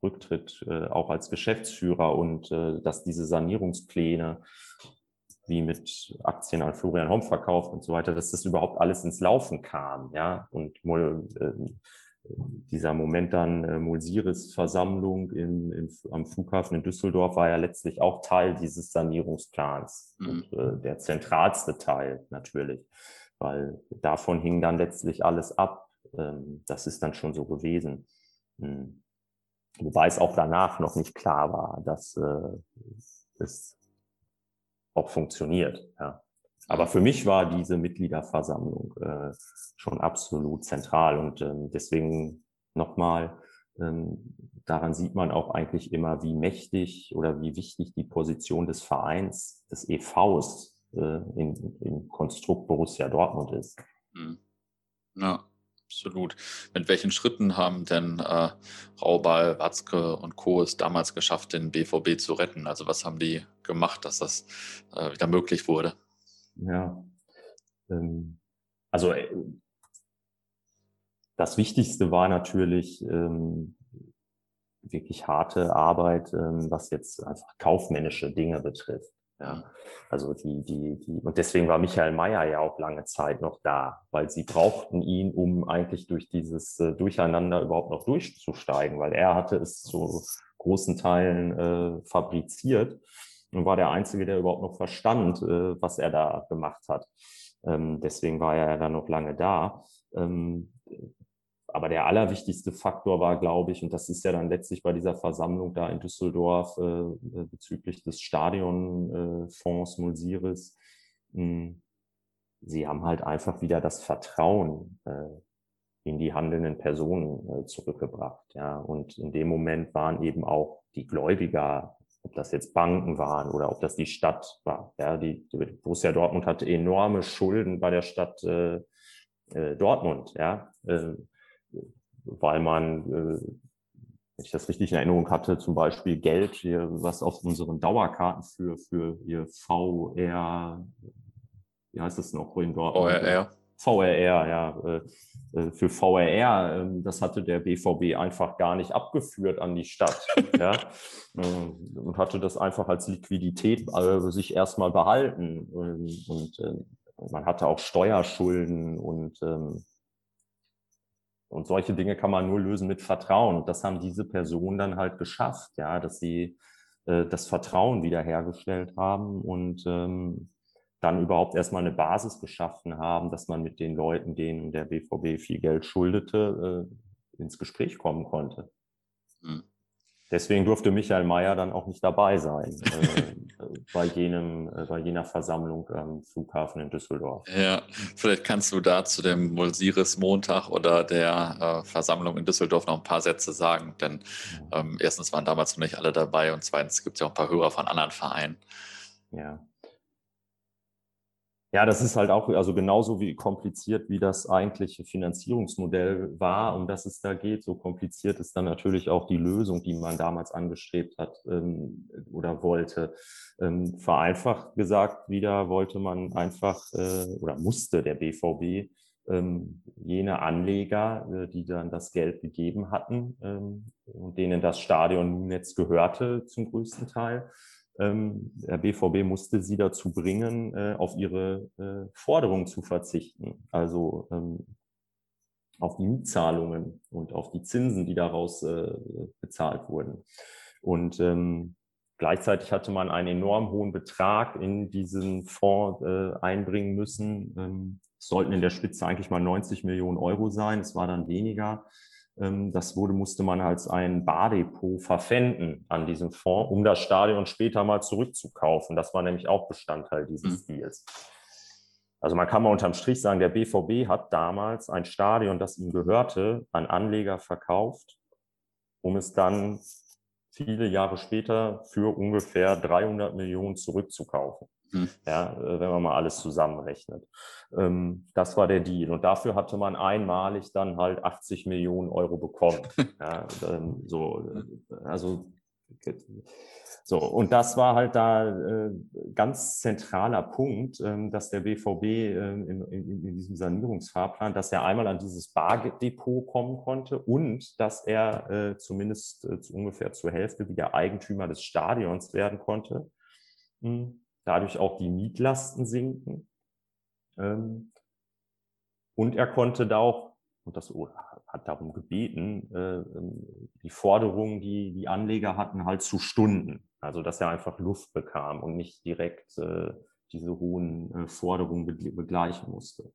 Rücktritt äh, auch als Geschäftsführer und äh, dass diese Sanierungspläne wie mit Aktien an Florian Homm verkauft und so weiter, dass das überhaupt alles ins Laufen kam, ja, und äh, dieser Moment dann äh, Mulsiris-Versammlung in, in, am Flughafen in Düsseldorf war ja letztlich auch Teil dieses Sanierungsplans mhm. und äh, der zentralste Teil natürlich, weil davon hing dann letztlich alles ab. Ähm, das ist dann schon so gewesen. Mhm. Wobei es auch danach noch nicht klar war, dass äh, es auch funktioniert. Ja. Aber für mich war diese Mitgliederversammlung äh, schon absolut zentral und ähm, deswegen nochmal, ähm, daran sieht man auch eigentlich immer, wie mächtig oder wie wichtig die Position des Vereins, des EVs äh, in, im Konstrukt Borussia Dortmund ist. Hm. Ja, absolut. Mit welchen Schritten haben denn äh, Raubal, Watzke und Co. es damals geschafft, den BVB zu retten? Also was haben die gemacht, dass das äh, wieder möglich wurde? Ja. Ähm, also äh, das Wichtigste war natürlich ähm, wirklich harte Arbeit, ähm, was jetzt einfach kaufmännische Dinge betrifft. Ja, also die, die, die, und deswegen war Michael Mayer ja auch lange Zeit noch da, weil sie brauchten ihn, um eigentlich durch dieses äh, Durcheinander überhaupt noch durchzusteigen, weil er hatte es zu großen Teilen äh, fabriziert und war der Einzige, der überhaupt noch verstand, äh, was er da gemacht hat. Ähm, deswegen war er ja dann noch lange da. Ähm, aber der allerwichtigste Faktor war, glaube ich, und das ist ja dann letztlich bei dieser Versammlung da in Düsseldorf äh, äh bezüglich des Stadionfonds äh, Mulsiris, hm, sie haben halt einfach wieder das Vertrauen äh, in die handelnden Personen äh, zurückgebracht. Ja, und in dem Moment waren eben auch die Gläubiger ob das jetzt Banken waren oder ob das die Stadt war. Ja, die, die Borussia Dortmund hatte enorme Schulden bei der Stadt äh, äh, Dortmund, ja, äh, weil man, äh, wenn ich das richtig in Erinnerung hatte, zum Beispiel Geld, hier, was auf unseren Dauerkarten für für ihr VR, wie heißt das noch in Dortmund? VRR. VRR, ja, äh, äh, für VRR, ähm, das hatte der BVB einfach gar nicht abgeführt an die Stadt. ja, äh, und hatte das einfach als Liquidität sich erstmal behalten. Und man hatte auch Steuerschulden und, ähm, und solche Dinge kann man nur lösen mit Vertrauen. Und das haben diese Personen dann halt geschafft, ja, dass sie das Vertrauen wiederhergestellt haben und ähm, dann überhaupt erstmal eine Basis geschaffen haben, dass man mit den Leuten, denen der BVB viel Geld schuldete, ins Gespräch kommen konnte. Mhm. Deswegen durfte Michael Mayer dann auch nicht dabei sein äh, bei, jenem, äh, bei jener Versammlung am Flughafen in Düsseldorf. Ja, vielleicht kannst du da zu dem Mulsiris Montag oder der äh, Versammlung in Düsseldorf noch ein paar Sätze sagen. Denn ähm, erstens waren damals noch nicht alle dabei und zweitens gibt es ja auch ein paar Hörer von anderen Vereinen. Ja. Ja, das ist halt auch also genauso wie kompliziert, wie das eigentliche Finanzierungsmodell war, um das es da geht. So kompliziert ist dann natürlich auch die Lösung, die man damals angestrebt hat ähm, oder wollte. Ähm, vereinfacht gesagt, wieder wollte man einfach äh, oder musste der BVB ähm, jene Anleger, äh, die dann das Geld gegeben hatten ähm, und denen das Stadion jetzt gehörte zum größten Teil, der BVB musste sie dazu bringen, äh, auf ihre äh, Forderungen zu verzichten. Also ähm, auf die Mietzahlungen und auf die Zinsen, die daraus äh, bezahlt wurden. Und ähm, gleichzeitig hatte man einen enorm hohen Betrag in diesen Fonds äh, einbringen müssen. Ähm, es sollten in der Spitze eigentlich mal 90 Millionen Euro sein. Es war dann weniger. Ähm, das wurde, musste man als ein Bardepot verpfänden an diesem Fonds, um das Stadion später mal zurückzukaufen. Das war nämlich auch Bestandteil dieses mhm. Deals. Also man kann mal unterm Strich sagen, der BVB hat damals ein Stadion, das ihm gehörte, an Anleger verkauft, um es dann viele Jahre später für ungefähr 300 Millionen zurückzukaufen. Hm. Ja, äh, wenn man mal alles zusammenrechnet. Ähm, das war der Deal. Und dafür hatte man einmalig dann halt 80 Millionen Euro bekommen. ja, so, äh, also, so, und das war halt da äh, ganz zentraler Punkt, ähm, dass der BVB ähm, in, in, in, diesem Sanierungsfahrplan, dass er einmal an dieses Bardepot kommen konnte und dass er äh, zumindest äh, zu ungefähr zur Hälfte wieder Eigentümer des Stadions werden konnte. Mhm dadurch auch die Mietlasten sinken. Ähm, und er konnte da auch, und das hat darum gebeten, äh, ähm, die Forderungen, die die Anleger hatten, halt zu Stunden. Also dass er einfach Luft bekam und nicht direkt äh, diese hohen äh, Forderungen begleichen musste.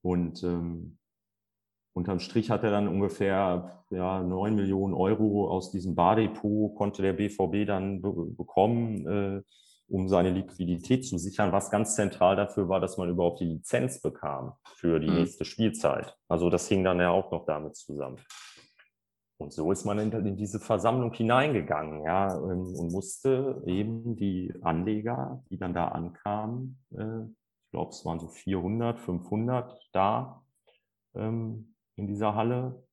Und ähm, unterm Strich hat er dann ungefähr ja, 9 Millionen Euro aus diesem Bardepot, konnte der BVB dann be bekommen. Äh, um seine Liquidität zu sichern, was ganz zentral dafür war, dass man überhaupt die Lizenz bekam für die mhm. nächste Spielzeit. Also das hing dann ja auch noch damit zusammen. Und so ist man in, in diese Versammlung hineingegangen, ja, ähm, und musste eben die Anleger, die dann da ankamen, äh, ich glaube, es waren so 400, 500 da ähm, in dieser Halle.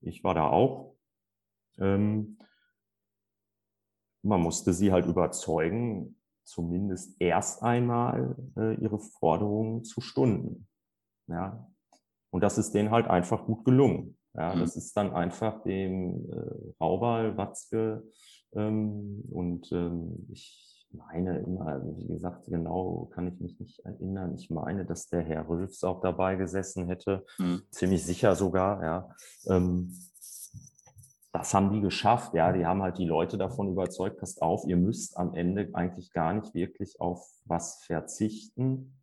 Ich war da auch. Man musste sie halt überzeugen, zumindest erst einmal äh, ihre Forderungen zu stunden. Ja. Und das ist denen halt einfach gut gelungen. Ja, mhm. das ist dann einfach dem äh, Raubal, Watzke ähm, und ähm, ich meine immer, wie gesagt, genau kann ich mich nicht erinnern. Ich meine, dass der Herr Rülfs auch dabei gesessen hätte, mhm. ziemlich sicher sogar, ja. Ähm, das haben die geschafft. Ja, die haben halt die Leute davon überzeugt, passt auf, ihr müsst am Ende eigentlich gar nicht wirklich auf was verzichten.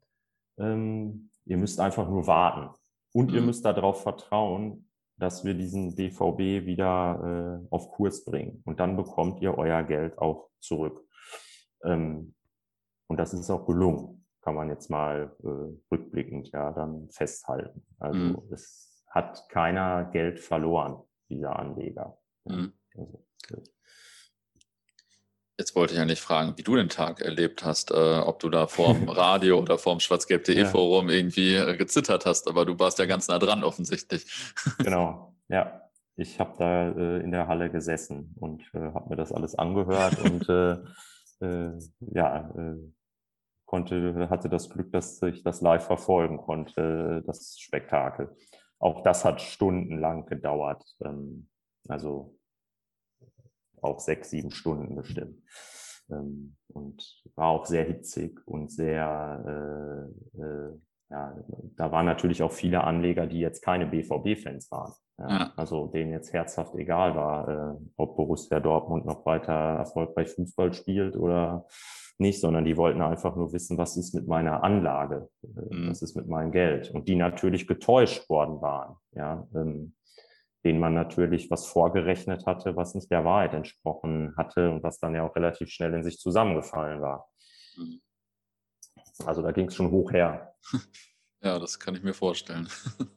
Ähm, ihr müsst einfach nur warten. Und mhm. ihr müsst darauf vertrauen, dass wir diesen BVB wieder äh, auf Kurs bringen. Und dann bekommt ihr euer Geld auch zurück. Ähm, und das ist auch gelungen, kann man jetzt mal äh, rückblickend ja dann festhalten. Also mhm. es hat keiner Geld verloren dieser Anleger. Mhm. Also, Jetzt wollte ich ja nicht fragen, wie du den Tag erlebt hast, äh, ob du da vorm Radio oder vorm schwarzgelb.de Forum irgendwie äh, gezittert hast, aber du warst ja ganz nah dran offensichtlich. Genau, ja. Ich habe da äh, in der Halle gesessen und äh, habe mir das alles angehört und äh, äh, ja, konnte, hatte das Glück, dass ich das live verfolgen konnte, das Spektakel. Auch das hat stundenlang gedauert. Ähm, also auch sechs, sieben Stunden bestimmt. Ähm, und war auch sehr hitzig und sehr, äh, äh, ja, da waren natürlich auch viele Anleger, die jetzt keine BVB-Fans waren. Ja, ja. Also denen jetzt herzhaft egal war, äh, ob Borussia Dortmund noch weiter erfolgreich Fußball spielt oder nicht, sondern die wollten einfach nur wissen, was ist mit meiner Anlage, äh, mhm. was ist mit meinem Geld und die natürlich getäuscht worden waren. Ja, ähm, denen man natürlich was vorgerechnet hatte, was nicht der Wahrheit entsprochen hatte und was dann ja auch relativ schnell in sich zusammengefallen war. Mhm. Also da ging es schon hoch her. Ja, das kann ich mir vorstellen.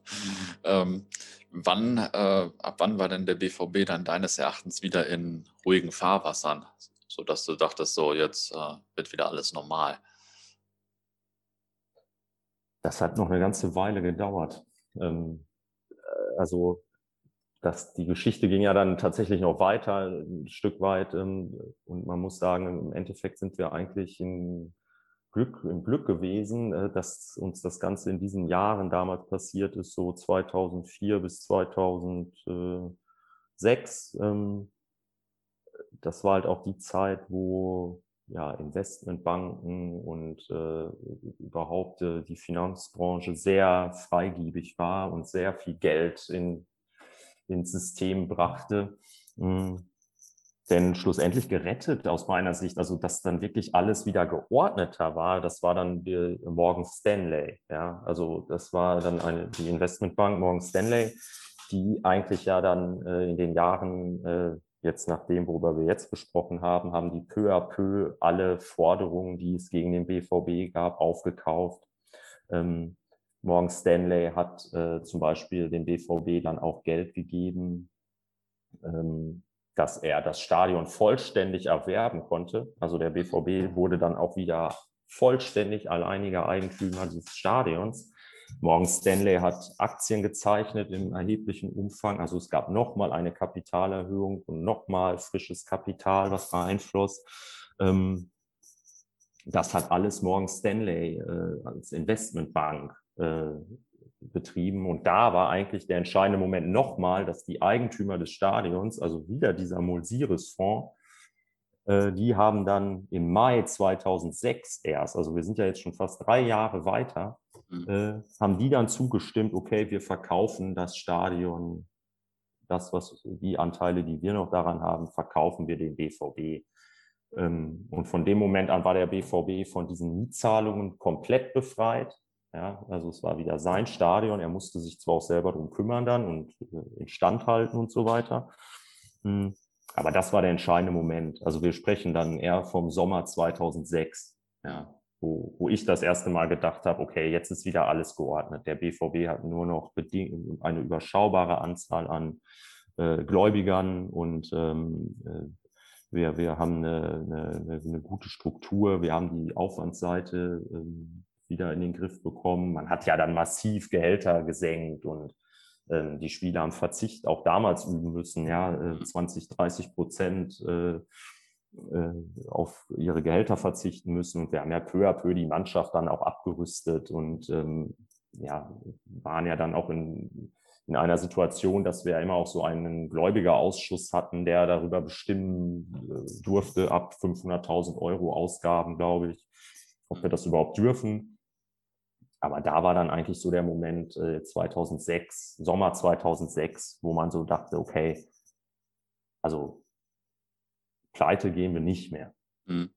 ähm, wann, äh, ab wann war denn der BVB dann deines Erachtens wieder in ruhigen Fahrwassern, sodass du dachtest, so jetzt äh, wird wieder alles normal? Das hat noch eine ganze Weile gedauert. Ähm, äh, also das, die Geschichte ging ja dann tatsächlich noch weiter, ein Stück weit. Ähm, und man muss sagen, im Endeffekt sind wir eigentlich in Glück, im Glück gewesen, äh, dass uns das Ganze in diesen Jahren damals passiert ist, so 2004 bis 2006. Ähm, das war halt auch die Zeit, wo ja, Investmentbanken und äh, überhaupt äh, die Finanzbranche sehr freigiebig war und sehr viel Geld in ins System brachte. Mhm. Denn schlussendlich gerettet aus meiner Sicht, also dass dann wirklich alles wieder geordneter war, das war dann die Morgan Stanley. Ja, also das war dann eine, die Investmentbank Morgan Stanley, die eigentlich ja dann äh, in den Jahren äh, jetzt nach dem, worüber wir jetzt gesprochen haben, haben die peu à peu alle Forderungen, die es gegen den BVB gab, aufgekauft. Ähm, Morgan Stanley hat äh, zum Beispiel dem BVB dann auch Geld gegeben, ähm, dass er das Stadion vollständig erwerben konnte. Also der BVB wurde dann auch wieder vollständig alleiniger Eigentümer dieses Stadions. Morgan Stanley hat Aktien gezeichnet im erheblichen Umfang. Also es gab nochmal eine Kapitalerhöhung und nochmal frisches Kapital, was beeinflusst. Ähm, das hat alles Morgan Stanley äh, als Investmentbank äh, betrieben. Und da war eigentlich der entscheidende Moment nochmal, dass die Eigentümer des Stadions, also wieder dieser Mulsiris-Fonds, äh, die haben dann im Mai 2006 erst, also wir sind ja jetzt schon fast drei Jahre weiter, mhm. äh, haben die dann zugestimmt, okay, wir verkaufen das Stadion, das, was die Anteile, die wir noch daran haben, verkaufen wir den BVB. Ähm, und von dem Moment an war der BVB von diesen Mietzahlungen komplett befreit. Ja, also es war wieder sein Stadion. Er musste sich zwar auch selber darum kümmern dann und äh, instand halten und so weiter. Hm, aber das war der entscheidende Moment. Also wir sprechen dann eher vom Sommer 2006, ja, wo, wo ich das erste Mal gedacht habe, okay, jetzt ist wieder alles geordnet. Der BVB hat nur noch eine überschaubare Anzahl an äh, Gläubigern und ähm, äh, wir, wir haben eine, eine, eine, gute Struktur, wir haben die Aufwandsseite ähm, wieder in den Griff bekommen. Man hat ja dann massiv Gehälter gesenkt und äh, die Spieler haben Verzicht auch damals üben müssen, ja, äh, 20, 30 Prozent äh, auf ihre Gehälter verzichten müssen. Und wir haben ja peu à peu die Mannschaft dann auch abgerüstet und ähm, ja, waren ja dann auch in, in einer Situation, dass wir immer auch so einen Gläubigerausschuss hatten, der darüber bestimmen äh, durfte, ab 500.000 Euro Ausgaben, glaube ich, ob wir das überhaupt dürfen. Aber da war dann eigentlich so der Moment äh, 2006, Sommer 2006, wo man so dachte, okay, also pleite gehen wir nicht mehr. Mhm.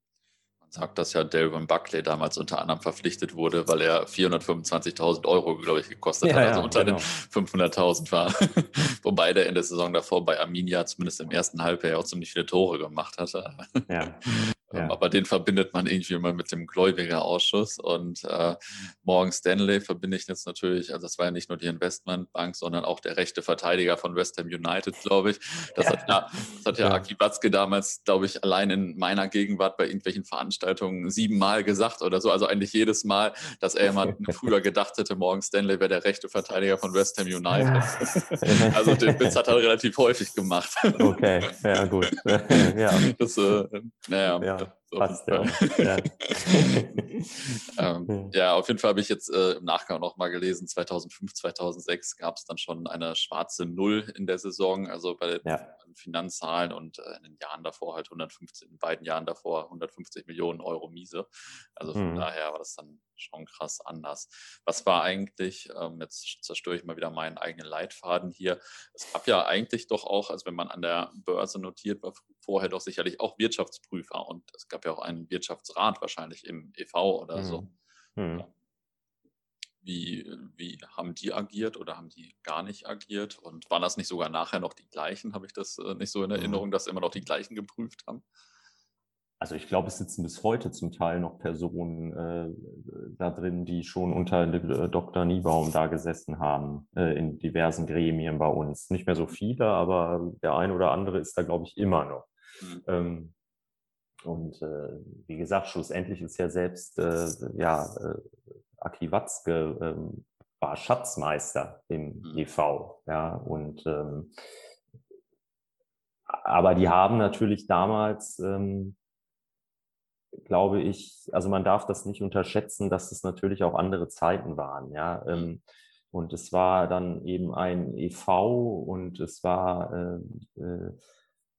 Man sagt, dass ja Delvin Buckley damals unter anderem verpflichtet wurde, weil er 425.000 Euro, glaube ich, gekostet ja, hat, also ja, unter genau. den 500.000 war. Wobei der in der Saison davor bei Arminia zumindest im ersten Halbjahr auch ziemlich viele Tore gemacht hatte. Ja. Ja. Aber den verbindet man irgendwie immer mit dem Gläubigerausschuss. Und äh, Morgan Stanley verbinde ich jetzt natürlich, also das war ja nicht nur die Investmentbank, sondern auch der rechte Verteidiger von West Ham United, glaube ich. Das, ja. Hat, ja, das hat ja, ja. Aki Watzke damals, glaube ich, allein in meiner Gegenwart bei irgendwelchen Veranstaltungen siebenmal gesagt oder so. Also eigentlich jedes Mal, dass er immer früher gedacht hätte, Morgan Stanley wäre der rechte Verteidiger von West Ham United. also den Witz hat er relativ häufig gemacht. Okay, ja gut. ja. Das, äh, naja. Exato. Passt, ja. Ja. ähm, ja. auf jeden Fall habe ich jetzt äh, im Nachgang noch mal gelesen, 2005, 2006 gab es dann schon eine schwarze Null in der Saison, also bei den ja. Finanzzahlen und äh, in den Jahren davor halt 150, in beiden Jahren davor 150 Millionen Euro Miese. Also von mhm. daher war das dann schon krass anders. Was war eigentlich, ähm, jetzt zerstöre ich mal wieder meinen eigenen Leitfaden hier, es gab ja eigentlich doch auch, also wenn man an der Börse notiert war, vorher doch sicherlich auch Wirtschaftsprüfer und es gab ja auch einen Wirtschaftsrat wahrscheinlich im EV oder mhm. so. Mhm. Wie, wie haben die agiert oder haben die gar nicht agiert? Und waren das nicht sogar nachher noch die gleichen? Habe ich das äh, nicht so in mhm. Erinnerung, dass immer noch die gleichen geprüft haben? Also ich glaube, es sitzen bis heute zum Teil noch Personen äh, da drin, die schon unter äh, Dr. Niebaum da gesessen haben, äh, in diversen Gremien bei uns. Nicht mehr so viele, aber der ein oder andere ist da, glaube ich, immer noch. Mhm. Ähm, und äh, wie gesagt, schlussendlich ist ja selbst äh, ja, äh, Aki Watzke ähm, war Schatzmeister im mhm. EV. Ja, und ähm, aber die haben natürlich damals, ähm, glaube ich, also man darf das nicht unterschätzen, dass es natürlich auch andere Zeiten waren. Ja, ähm, und es war dann eben ein EV und es war äh, äh,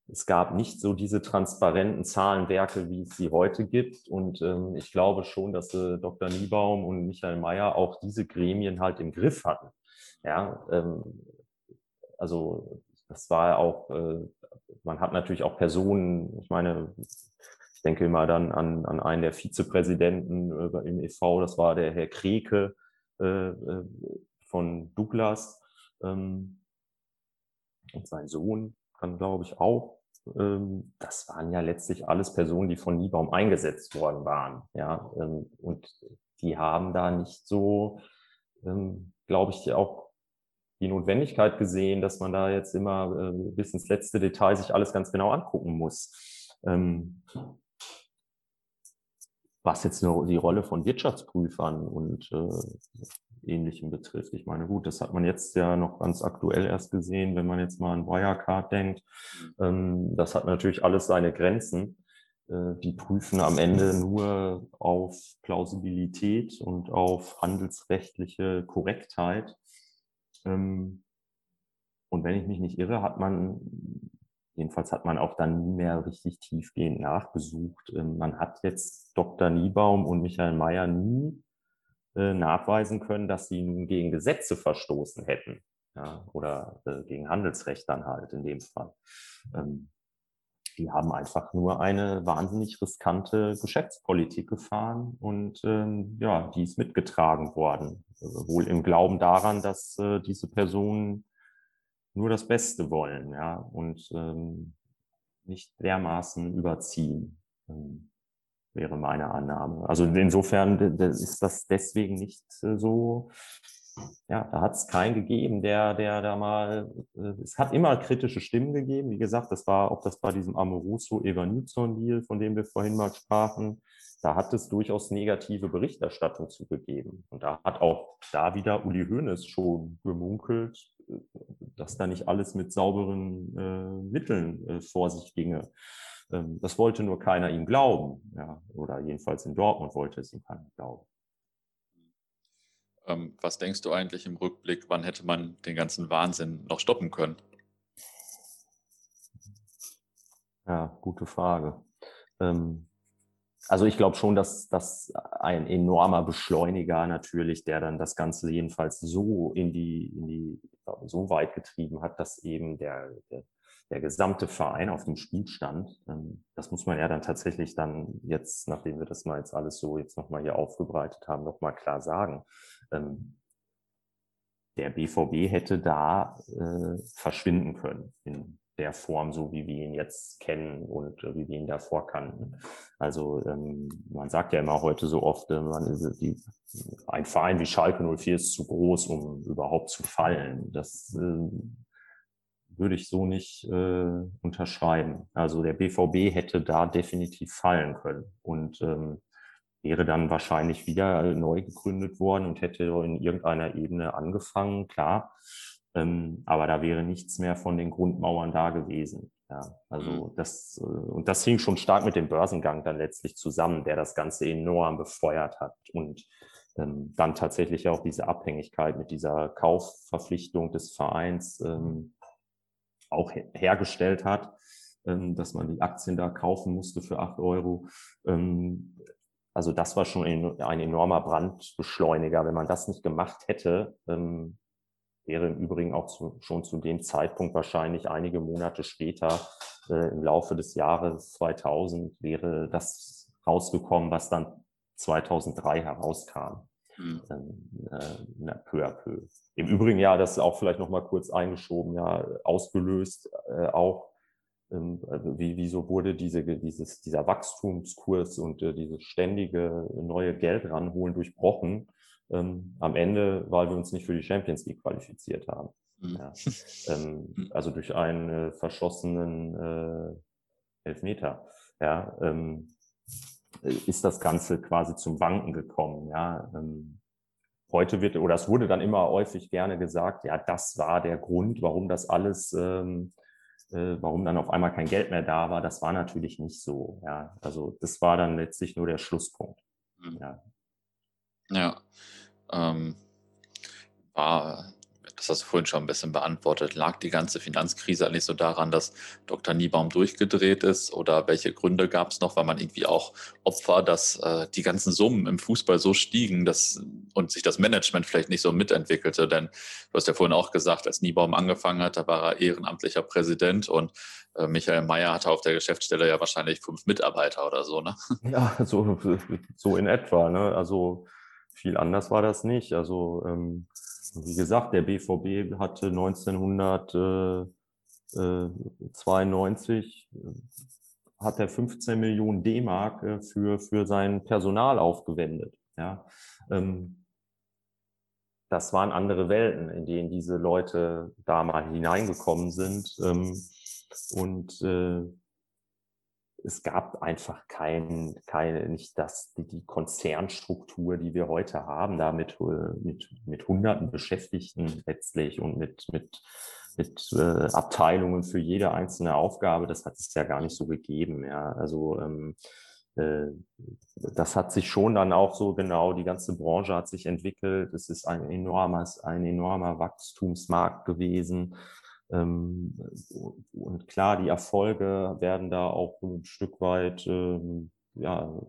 es gab nicht so diese transparenten Zahlenwerke, wie es sie heute gibt. Und ähm, ich glaube schon, dass äh, Dr. Niebaum und Michael Mayer auch diese Gremien halt im Griff hatten. Ja, ähm, also das war auch, äh, man hat natürlich auch Personen, ich meine, ich denke immer dann an, an einen der Vizepräsidenten äh, im EV, das war der Herr Kreke äh, äh, von Douglas ähm, und sein Sohn dann glaube ich auch. Ähm, das waren ja letztlich alles Personen, die von Niebaum eingesetzt worden waren. Ja, ähm, und die haben da nicht so, ähm, glaube ich, auch die Notwendigkeit gesehen, dass man da jetzt immer bis ins letzte Detail sich alles ganz genau angucken muss. Was jetzt nur die Rolle von Wirtschaftsprüfern und äh, Ähnlichem betrifft. Ich meine, gut, das hat man jetzt ja noch ganz aktuell erst gesehen, wenn man jetzt mal an Wirecard denkt. Ähm, das hat natürlich alles seine Grenzen. Äh, die prüfen am Ende nur auf Plausibilität und auf handelsrechtliche Korrektheit. Ähm, und wenn ich mich nicht irre, hat man, jedenfalls hat man auch dann nie mehr richtig tiefgehend nachgesucht. Ähm, man hat jetzt Dr. Niebaum und Michael Mayer nie äh, nachweisen können, dass sie nun gegen Gesetze verstoßen hätten. Ja, oder äh, gegen Handelsrecht dann halt in dem Fall. Ähm, die haben einfach nur eine wahnsinnig riskante Geschäftspolitik gefahren und ähm, ja, die ist mitgetragen worden. Also wohl im Glauben daran, dass äh, diese Personen nur das Beste wollen, ja, und ähm, nicht dermaßen überziehen. Ähm, wäre meine Annahme. Also insofern ist das deswegen nicht äh, so, ja, da hat es keinen gegeben, der, der da mal, äh, es hat immer kritische Stimmen gegeben. Wie gesagt, das war, ob das bei diesem Amoruso Evanilson Deal, von dem wir vorhin mal sprachen, da hat es durchaus negative Berichterstattung zugegeben. Und da hat auch da wieder Uli Hoeneß schon gemunkelt, äh, dass da nicht alles mit sauberen äh, Mitteln äh, vor sich ginge. Ähm, das wollte nur keiner ihm glauben. Ja, oder jedenfalls in Dortmund wollte es ihm keiner glauben. Ähm, was denkst du eigentlich im Rückblick, wann hätte man den ganzen Wahnsinn noch stoppen können? Ja, gute Frage. Ähm, also ich glaube schon, dass das ein enormer Beschleuniger natürlich, der dann das Ganze jedenfalls so in die, in die so weit getrieben hat, dass eben der, der der gesamte Verein auf dem Spiel stand. Ähm, das muss man ja dann tatsächlich dann jetzt, nachdem wir das mal jetzt alles so jetzt nochmal hier aufgebreitet haben, nochmal klar sagen. Ähm, der BVB hätte da äh, verschwinden können in der Form, so wie wir ihn jetzt kennen und äh, wie wir ihn davor kannten. Also ähm, man sagt ja immer heute so oft, äh, man ist die, ein Verein wie Schalke 04 ist zu groß, um überhaupt zu fallen. Das äh, würde ich so nicht äh, unterschreiben. Also der BVB hätte da definitiv fallen können und ähm, wäre dann wahrscheinlich wieder neu gegründet worden und hätte in irgendeiner Ebene angefangen, klar. Ähm, aber da wäre nichts mehr von den Grundmauern da gewesen. Ja, also mhm. das, äh, und das hing schon stark mit dem Börsengang dann letztlich zusammen, der das Ganze enorm befeuert hat und ähm, dann tatsächlich auch diese Abhängigkeit mit dieser Kaufverpflichtung des Vereins ähm, auch hergestellt hat, ähm, dass man die Aktien da kaufen musste für acht Euro. Ähm, also das war schon ein, enormer Brandbeschleuniger. Wenn man das nicht gemacht hätte, ähm, wäre im Übrigen auch zu, schon zu dem Zeitpunkt wahrscheinlich einige Monate später äh, im Laufe des Jahres 2000 wäre das rausgekommen, was dann 2003 herauskam. mhm. äh, peu à peu. Im Übrigen, ja, das ist auch vielleicht noch mal kurz eingeschoben, ja, ausgelöst äh, auch, ähm, also wie, wieso wurde diese, dieses, dieser Wachstumskurs und äh, dieses ständige neue Geld ranholen durchbrochen? Ähm, am Ende, weil wir uns nicht für die Champions League qualifiziert haben. Mhm. Ja. Ähm, mhm. also durch einen äh, verschossenen äh, Elfmeter. Ja, ähm, ist das Ganze quasi zum Wanken gekommen. Ja, ähm, heute wird, oder es wurde dann immer häufig gerne gesagt, ja, das war der Grund, warum das alles, ähm, äh, warum dann auf einmal kein Geld mehr da war. Das war natürlich nicht so. Ja, also das war dann letztlich nur der Schlusspunkt. Mhm. Ja. Ja. Ähm, war das hast du vorhin schon ein bisschen beantwortet. Lag die ganze Finanzkrise eigentlich so daran, dass Dr. Niebaum durchgedreht ist? Oder welche Gründe gab es noch? War man irgendwie auch Opfer, dass äh, die ganzen Summen im Fußball so stiegen dass, und sich das Management vielleicht nicht so mitentwickelte? Denn du hast ja vorhin auch gesagt, als Niebaum angefangen hat, da war er ehrenamtlicher Präsident und äh, Michael Mayer hatte auf der Geschäftsstelle ja wahrscheinlich fünf Mitarbeiter oder so, ne? Ja, so, so in etwa. Ne? Also viel anders war das nicht. Also ähm, wie gesagt, der BVB hatte 1992 äh, äh, hat er 15 Millionen D-Mark äh, für, für sein Personal aufgewendet. Ja. Ähm, das waren andere Welten, in denen diese Leute da mal hineingekommen sind. Ähm, und es gab einfach kein, keine, nicht das, die, die Konzernstruktur, die wir heute haben, da mit, äh, mit, mit hunderten Beschäftigten letztlich und mit, mit, mit äh, Abteilungen für jede einzelne Aufgabe, das hat es ja gar nicht so gegeben. Ja. Also ähm, äh, das hat sich schon dann auch so genau, die ganze Branche hat sich entwickelt. Es ist ein enormes, ein enormer Wachstumsmarkt gewesen. Ähm, und klar, die Erfolge werden da auch ein Stück weit ja,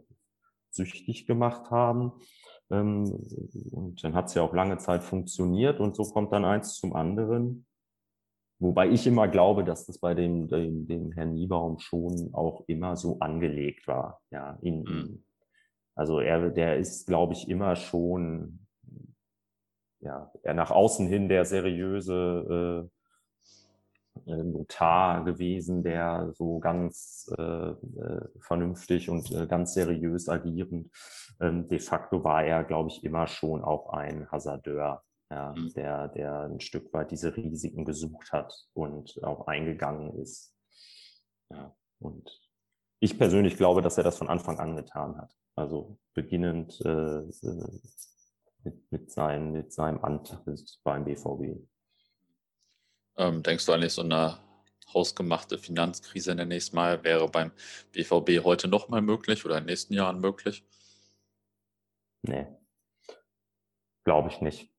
süchtig gemacht haben. Ähm, und dann hat es ja auch lange Zeit funktioniert und so kommt dann eins zum anderen. Wobei ich immer glaube, dass das bei dem, dem, dem Herrn Niebaum schon auch immer so angelegt war. Ja, in, mhm. Also er, der ist, glaube ich, immer schon, ja, er nach außen hin der seriöse äh, Notar gewesen, der so ganz äh, äh, vernünftig und äh, ganz seriös agierend. Ähm, de facto war er, glaube ich, immer schon auch ein Hasardeur, ja, mhm. der, der ein Stück weit diese Risiken gesucht hat und auch eingegangen ist. Ja, und ich persönlich glaube, dass er das von Anfang an getan hat. Also beginnend äh, äh mit, mit, sein, mit seinem Antritt beim BVB. Ähm, denkst du eigentlich, so eine hausgemachte Finanzkrise, nenne ich es mal, wäre beim BVB heute nochmal möglich oder in den nächsten Jahren möglich? Nee, glaube ich nicht.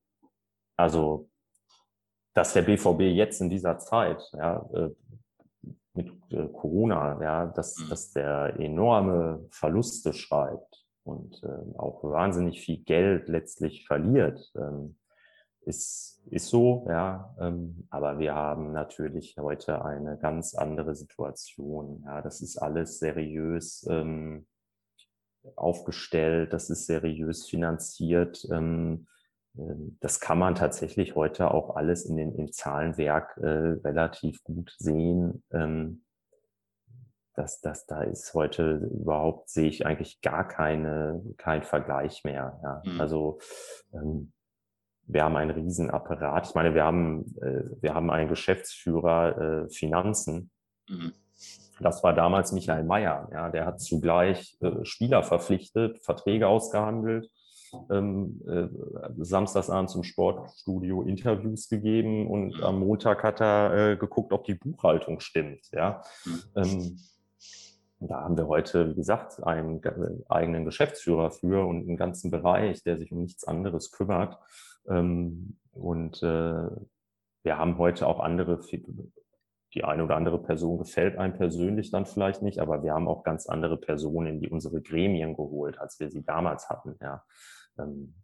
Also, dass der BVB jetzt in dieser Zeit, ja, äh, mit äh, Corona, ja, dass, mhm. dass der enorme Verluste schreibt und äh, auch wahnsinnig viel Geld letztlich verliert, ähm, ist, ist so, ja. Ähm, aber wir haben natürlich heute eine ganz andere Situation. Ja, das ist alles seriös ähm, aufgestellt, das ist seriös finanziert. Ähm, äh, das kann man tatsächlich heute auch alles in den, im Zahlenwerk äh, relativ gut sehen. Ähm, dass das da ist heute überhaupt sehe ich eigentlich gar keine kein Vergleich mehr. Ja. Mhm. Also ähm, wir haben einen Riesenapparat. Ich meine, wir haben, äh, wir haben einen Geschäftsführer äh, Finanzen. Mhm. Das war damals Michael Mayer. Ja, der hat zugleich äh, Spieler verpflichtet, Verträge ausgehandelt, ähm, äh, samstagsabends im Sportstudio Interviews gegeben und mhm. am Montag hat er äh, geguckt, ob die Buchhaltung stimmt. Ja. Mhm. Ähm, da haben wir heute, wie gesagt, einen eigenen Geschäftsführer für und einen ganzen Bereich, der sich um nichts anderes kümmert. Ähm, und äh, wir haben heute auch andere, die eine oder andere Person gefällt einem persönlich dann vielleicht nicht, aber wir haben auch ganz andere Personen in die unsere Gremien geholt, als wir sie damals hatten. Ja. Ähm,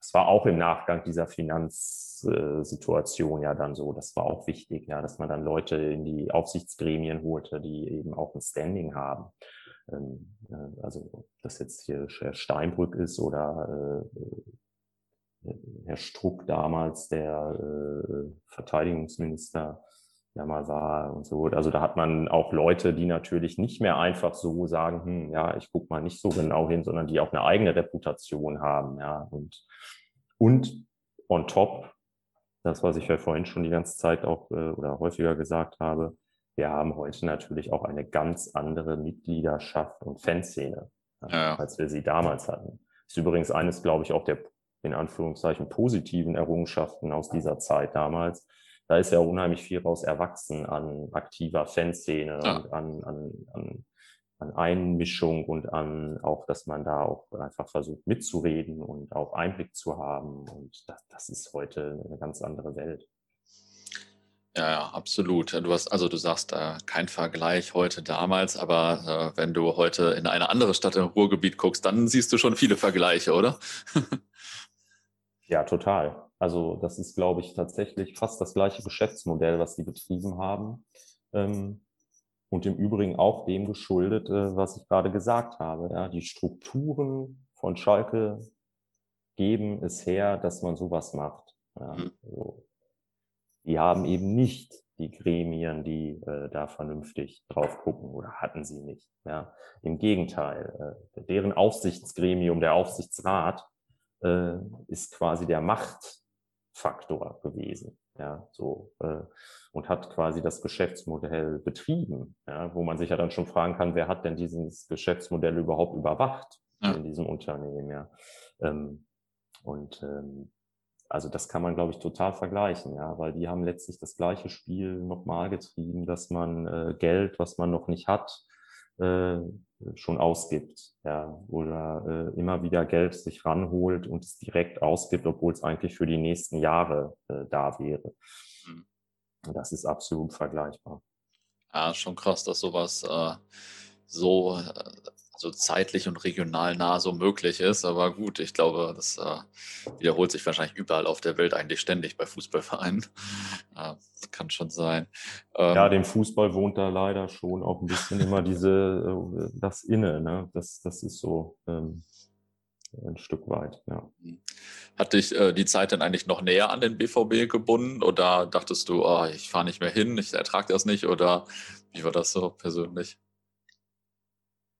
es war auch im Nachgang dieser Finanzsituation ja dann so, das war auch wichtig, ja, dass man dann Leute in die Aufsichtsgremien holte, die eben auch ein Standing haben. ähm, äh, also ob das jetzt hier Steinbrück ist oder äh, Herr Struck damals, der äh, Verteidigungsminister, ja mal war und so. Also da hat man auch Leute, die natürlich nicht mehr einfach so sagen, hm, ja, ich gucke mal nicht so genau hin, sondern die auch eine eigene Reputation haben, ja. Und, und on top, das, was ich ja vorhin schon die ganze Zeit auch äh, oder häufiger gesagt habe, wir haben heute natürlich auch eine ganz andere Mitgliedschaft und Fanszene, ja. als wir sie damals hatten. Ist übrigens eines, glaube ich, auch der in Anführungszeichen positiven Errungenschaften aus dieser Zeit damals, da ist ja unheimlich viel raus erwachsen an aktiver Fanszene ja. und an, an, an, an Einmischung und an auch, dass man da auch einfach versucht mitzureden und auch Einblick zu haben. Und das, das ist heute eine ganz andere Welt. Ja, ja, absolut. Du hast, also du sagst äh, kein Vergleich heute damals, aber äh, wenn du heute in eine andere Stadt im Ruhrgebiet guckst, dann siehst du schon viele Vergleiche, oder? ja, total. Also das ist, glaube ich, tatsächlich fast das gleiche Geschäftsmodell, was die betrieben haben. Ähm, und im Übrigen auch dem geschuldet, äh, was ich gerade gesagt habe. Ja, die Strukturen von Schalke geben es her, dass man sowas macht. Ja, mhm. so. Die haben eben nicht die Gremien, die äh, da vernünftig drauf gucken oder hatten sie nicht. Ja, Im Gegenteil, äh, deren Aufsichtsgremium, der Aufsichtsrat, äh, ist quasi der Macht Faktor gewesen. Ja, so, äh, und hat quasi das Geschäftsmodell betrieben, ja, wo man sich ja dann schon fragen kann, wer hat denn dieses Geschäftsmodell überhaupt überwacht ja. in diesem Unternehmen, ja. Ähm, und ähm, also das kann man, glaube ich, total vergleichen, ja, weil die haben letztlich das gleiche Spiel nochmal getrieben, dass man äh, Geld, was man noch nicht hat, äh, schon ausgibt, ja, oder äh, immer wieder Geld sich ranholt und es direkt ausgibt, obwohl es eigentlich für die nächsten Jahre äh, da wäre. Mhm. Das ist absolut vergleichbar. Ja, schon krass, dass sowas äh, so äh, so zeitlich und regional nah so möglich ist. Aber gut, ich glaube, das äh, wiederholt sich wahrscheinlich überall auf der Welt eigentlich ständig bei Fußballvereinen. Äh, kann schon sein. Ähm, ja, dem Fußball wohnt da leider schon auch ein bisschen immer diese, äh, das Inne. Ne? Das, das ist so. Ähm, ein Stück weit, ja. Hm. Hat dich äh, die Zeit denn eigentlich noch näher an den BVB gebunden oder dachtest du, oh, ich fahre nicht mehr hin, ich ertrage das nicht oder wie war das so persönlich?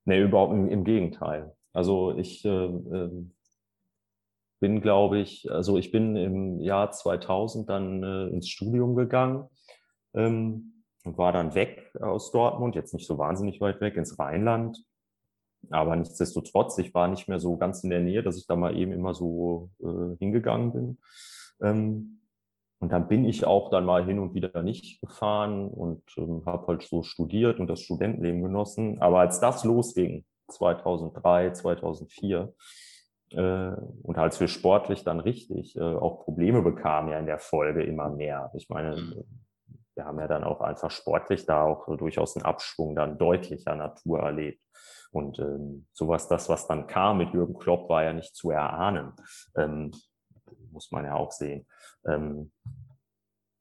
Nee, überhaupt im, im Gegenteil. Also ich äh, ähm, bin, glaube ich, also ich bin im Jahr 2000 dann äh, ins Studium gegangen ähm, und war dann weg aus Dortmund, jetzt nicht so wahnsinnig weit weg, ins Rheinland. Aber nichtsdestotrotz, ich war nicht mehr so ganz in der Nähe, dass ich da mal eben immer so äh, hingegangen bin. Ähm, und dann bin ich auch dann mal hin und wieder nicht gefahren und ähm, habe halt so studiert und das Studentenleben genossen. Aber als das losging, 2003, 2004, äh, und als wir sportlich dann richtig äh, auch Probleme bekamen ja in der Folge immer mehr. Ich meine, mhm. wir haben ja dann auch einfach sportlich da auch durchaus einen Abschwung dann deutlicher Natur erlebt. Und ähm, sowas, das, was dann kam mit Jürgen Klopp, war ja nicht zu erahnen. Ähm, muss man ja auch sehen. Ähm,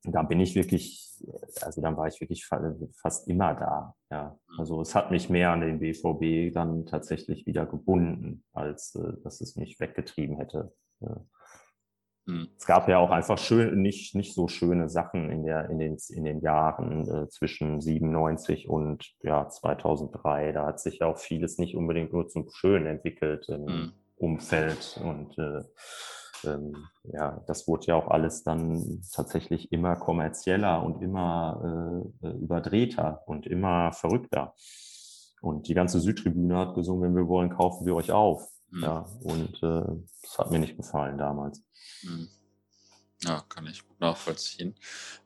da bin ich wirklich, also dann war ich wirklich fast immer da. Ja, mhm. also es hat mich mehr an den BVB dann tatsächlich wieder gebunden, als äh, dass es mich weggetrieben hätte. Ja. Mhm. Es gab ja auch einfach schön, nicht, nicht so schöne Sachen in, der, in, den, in den Jahren äh, zwischen 97 und ja, 2003. Da hat sich ja auch vieles nicht unbedingt nur zum Schönen entwickelt im mhm. Umfeld und äh, ähm, ja, das wurde ja auch alles dann tatsächlich immer kommerzieller und immer äh, äh, überdrehter und immer verrückter. Und die ganze Südtribüne hat gesungen, wenn wir wollen, kaufen wir euch auf. Mhm. Ja, und äh, das hat mir nicht gefallen damals. Mhm. Ja, kann ich gut nachvollziehen.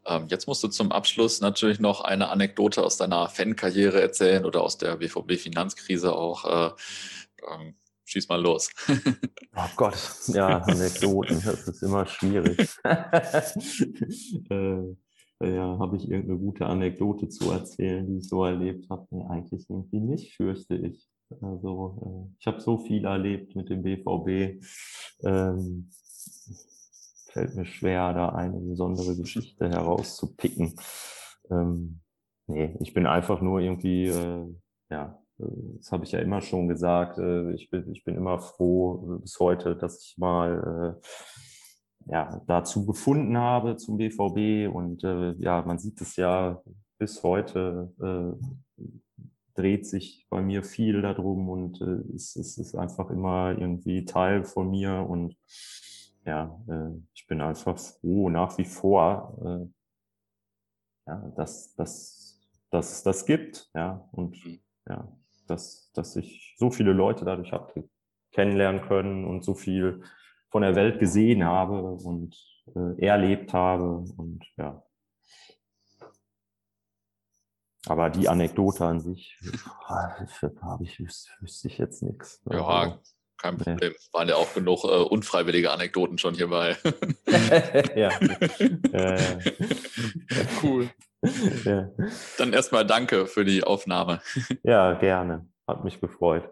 Ähm, jetzt musst du zum Abschluss natürlich noch eine Anekdote aus deiner Fankarriere erzählen oder aus der BVB-Finanzkrise auch. Äh, ähm, schieß mal los. oh Gott, ja, Anekdoten, das ist immer schwierig. äh, ja, habe ich irgendeine gute Anekdote zu erzählen, die ich so erlebt habe? Nee, eigentlich irgendwie nicht, fürchte ich. Also, äh, ich habe so viel erlebt mit dem BVB. Ähm, fällt mir schwer, da eine besondere Geschichte herauszupicken. Ähm, nee, ich bin einfach nur irgendwie, äh, ja, das habe ich ja immer schon gesagt, äh, ich, bin, ich bin immer froh bis heute, dass ich mal äh, ja, dazu gefunden habe zum BVB. Und äh, ja, man sieht es ja bis heute, äh, dreht sich bei mir viel darum und äh, es, es ist einfach immer irgendwie Teil von mir. Und ja, äh, ich bin einfach froh nach wie vor, äh, ja, dass, dass, dass es das gibt. Ja, und mhm. ja, dass, dass ich so viele Leute dadurch habe kennenlernen können und so viel von der Welt gesehen habe und äh, erlebt habe und ja. Aber die Anekdote an sich habe ich wüsste, ich jetzt nichts. Ja, also, kein Problem. Nee. Waren ja auch genug äh, unfreiwillige Anekdoten schon hierbei. ja. ja. Cool. Ja. Dann erstmal danke für die Aufnahme. Ja, gerne. Hat mich gefreut.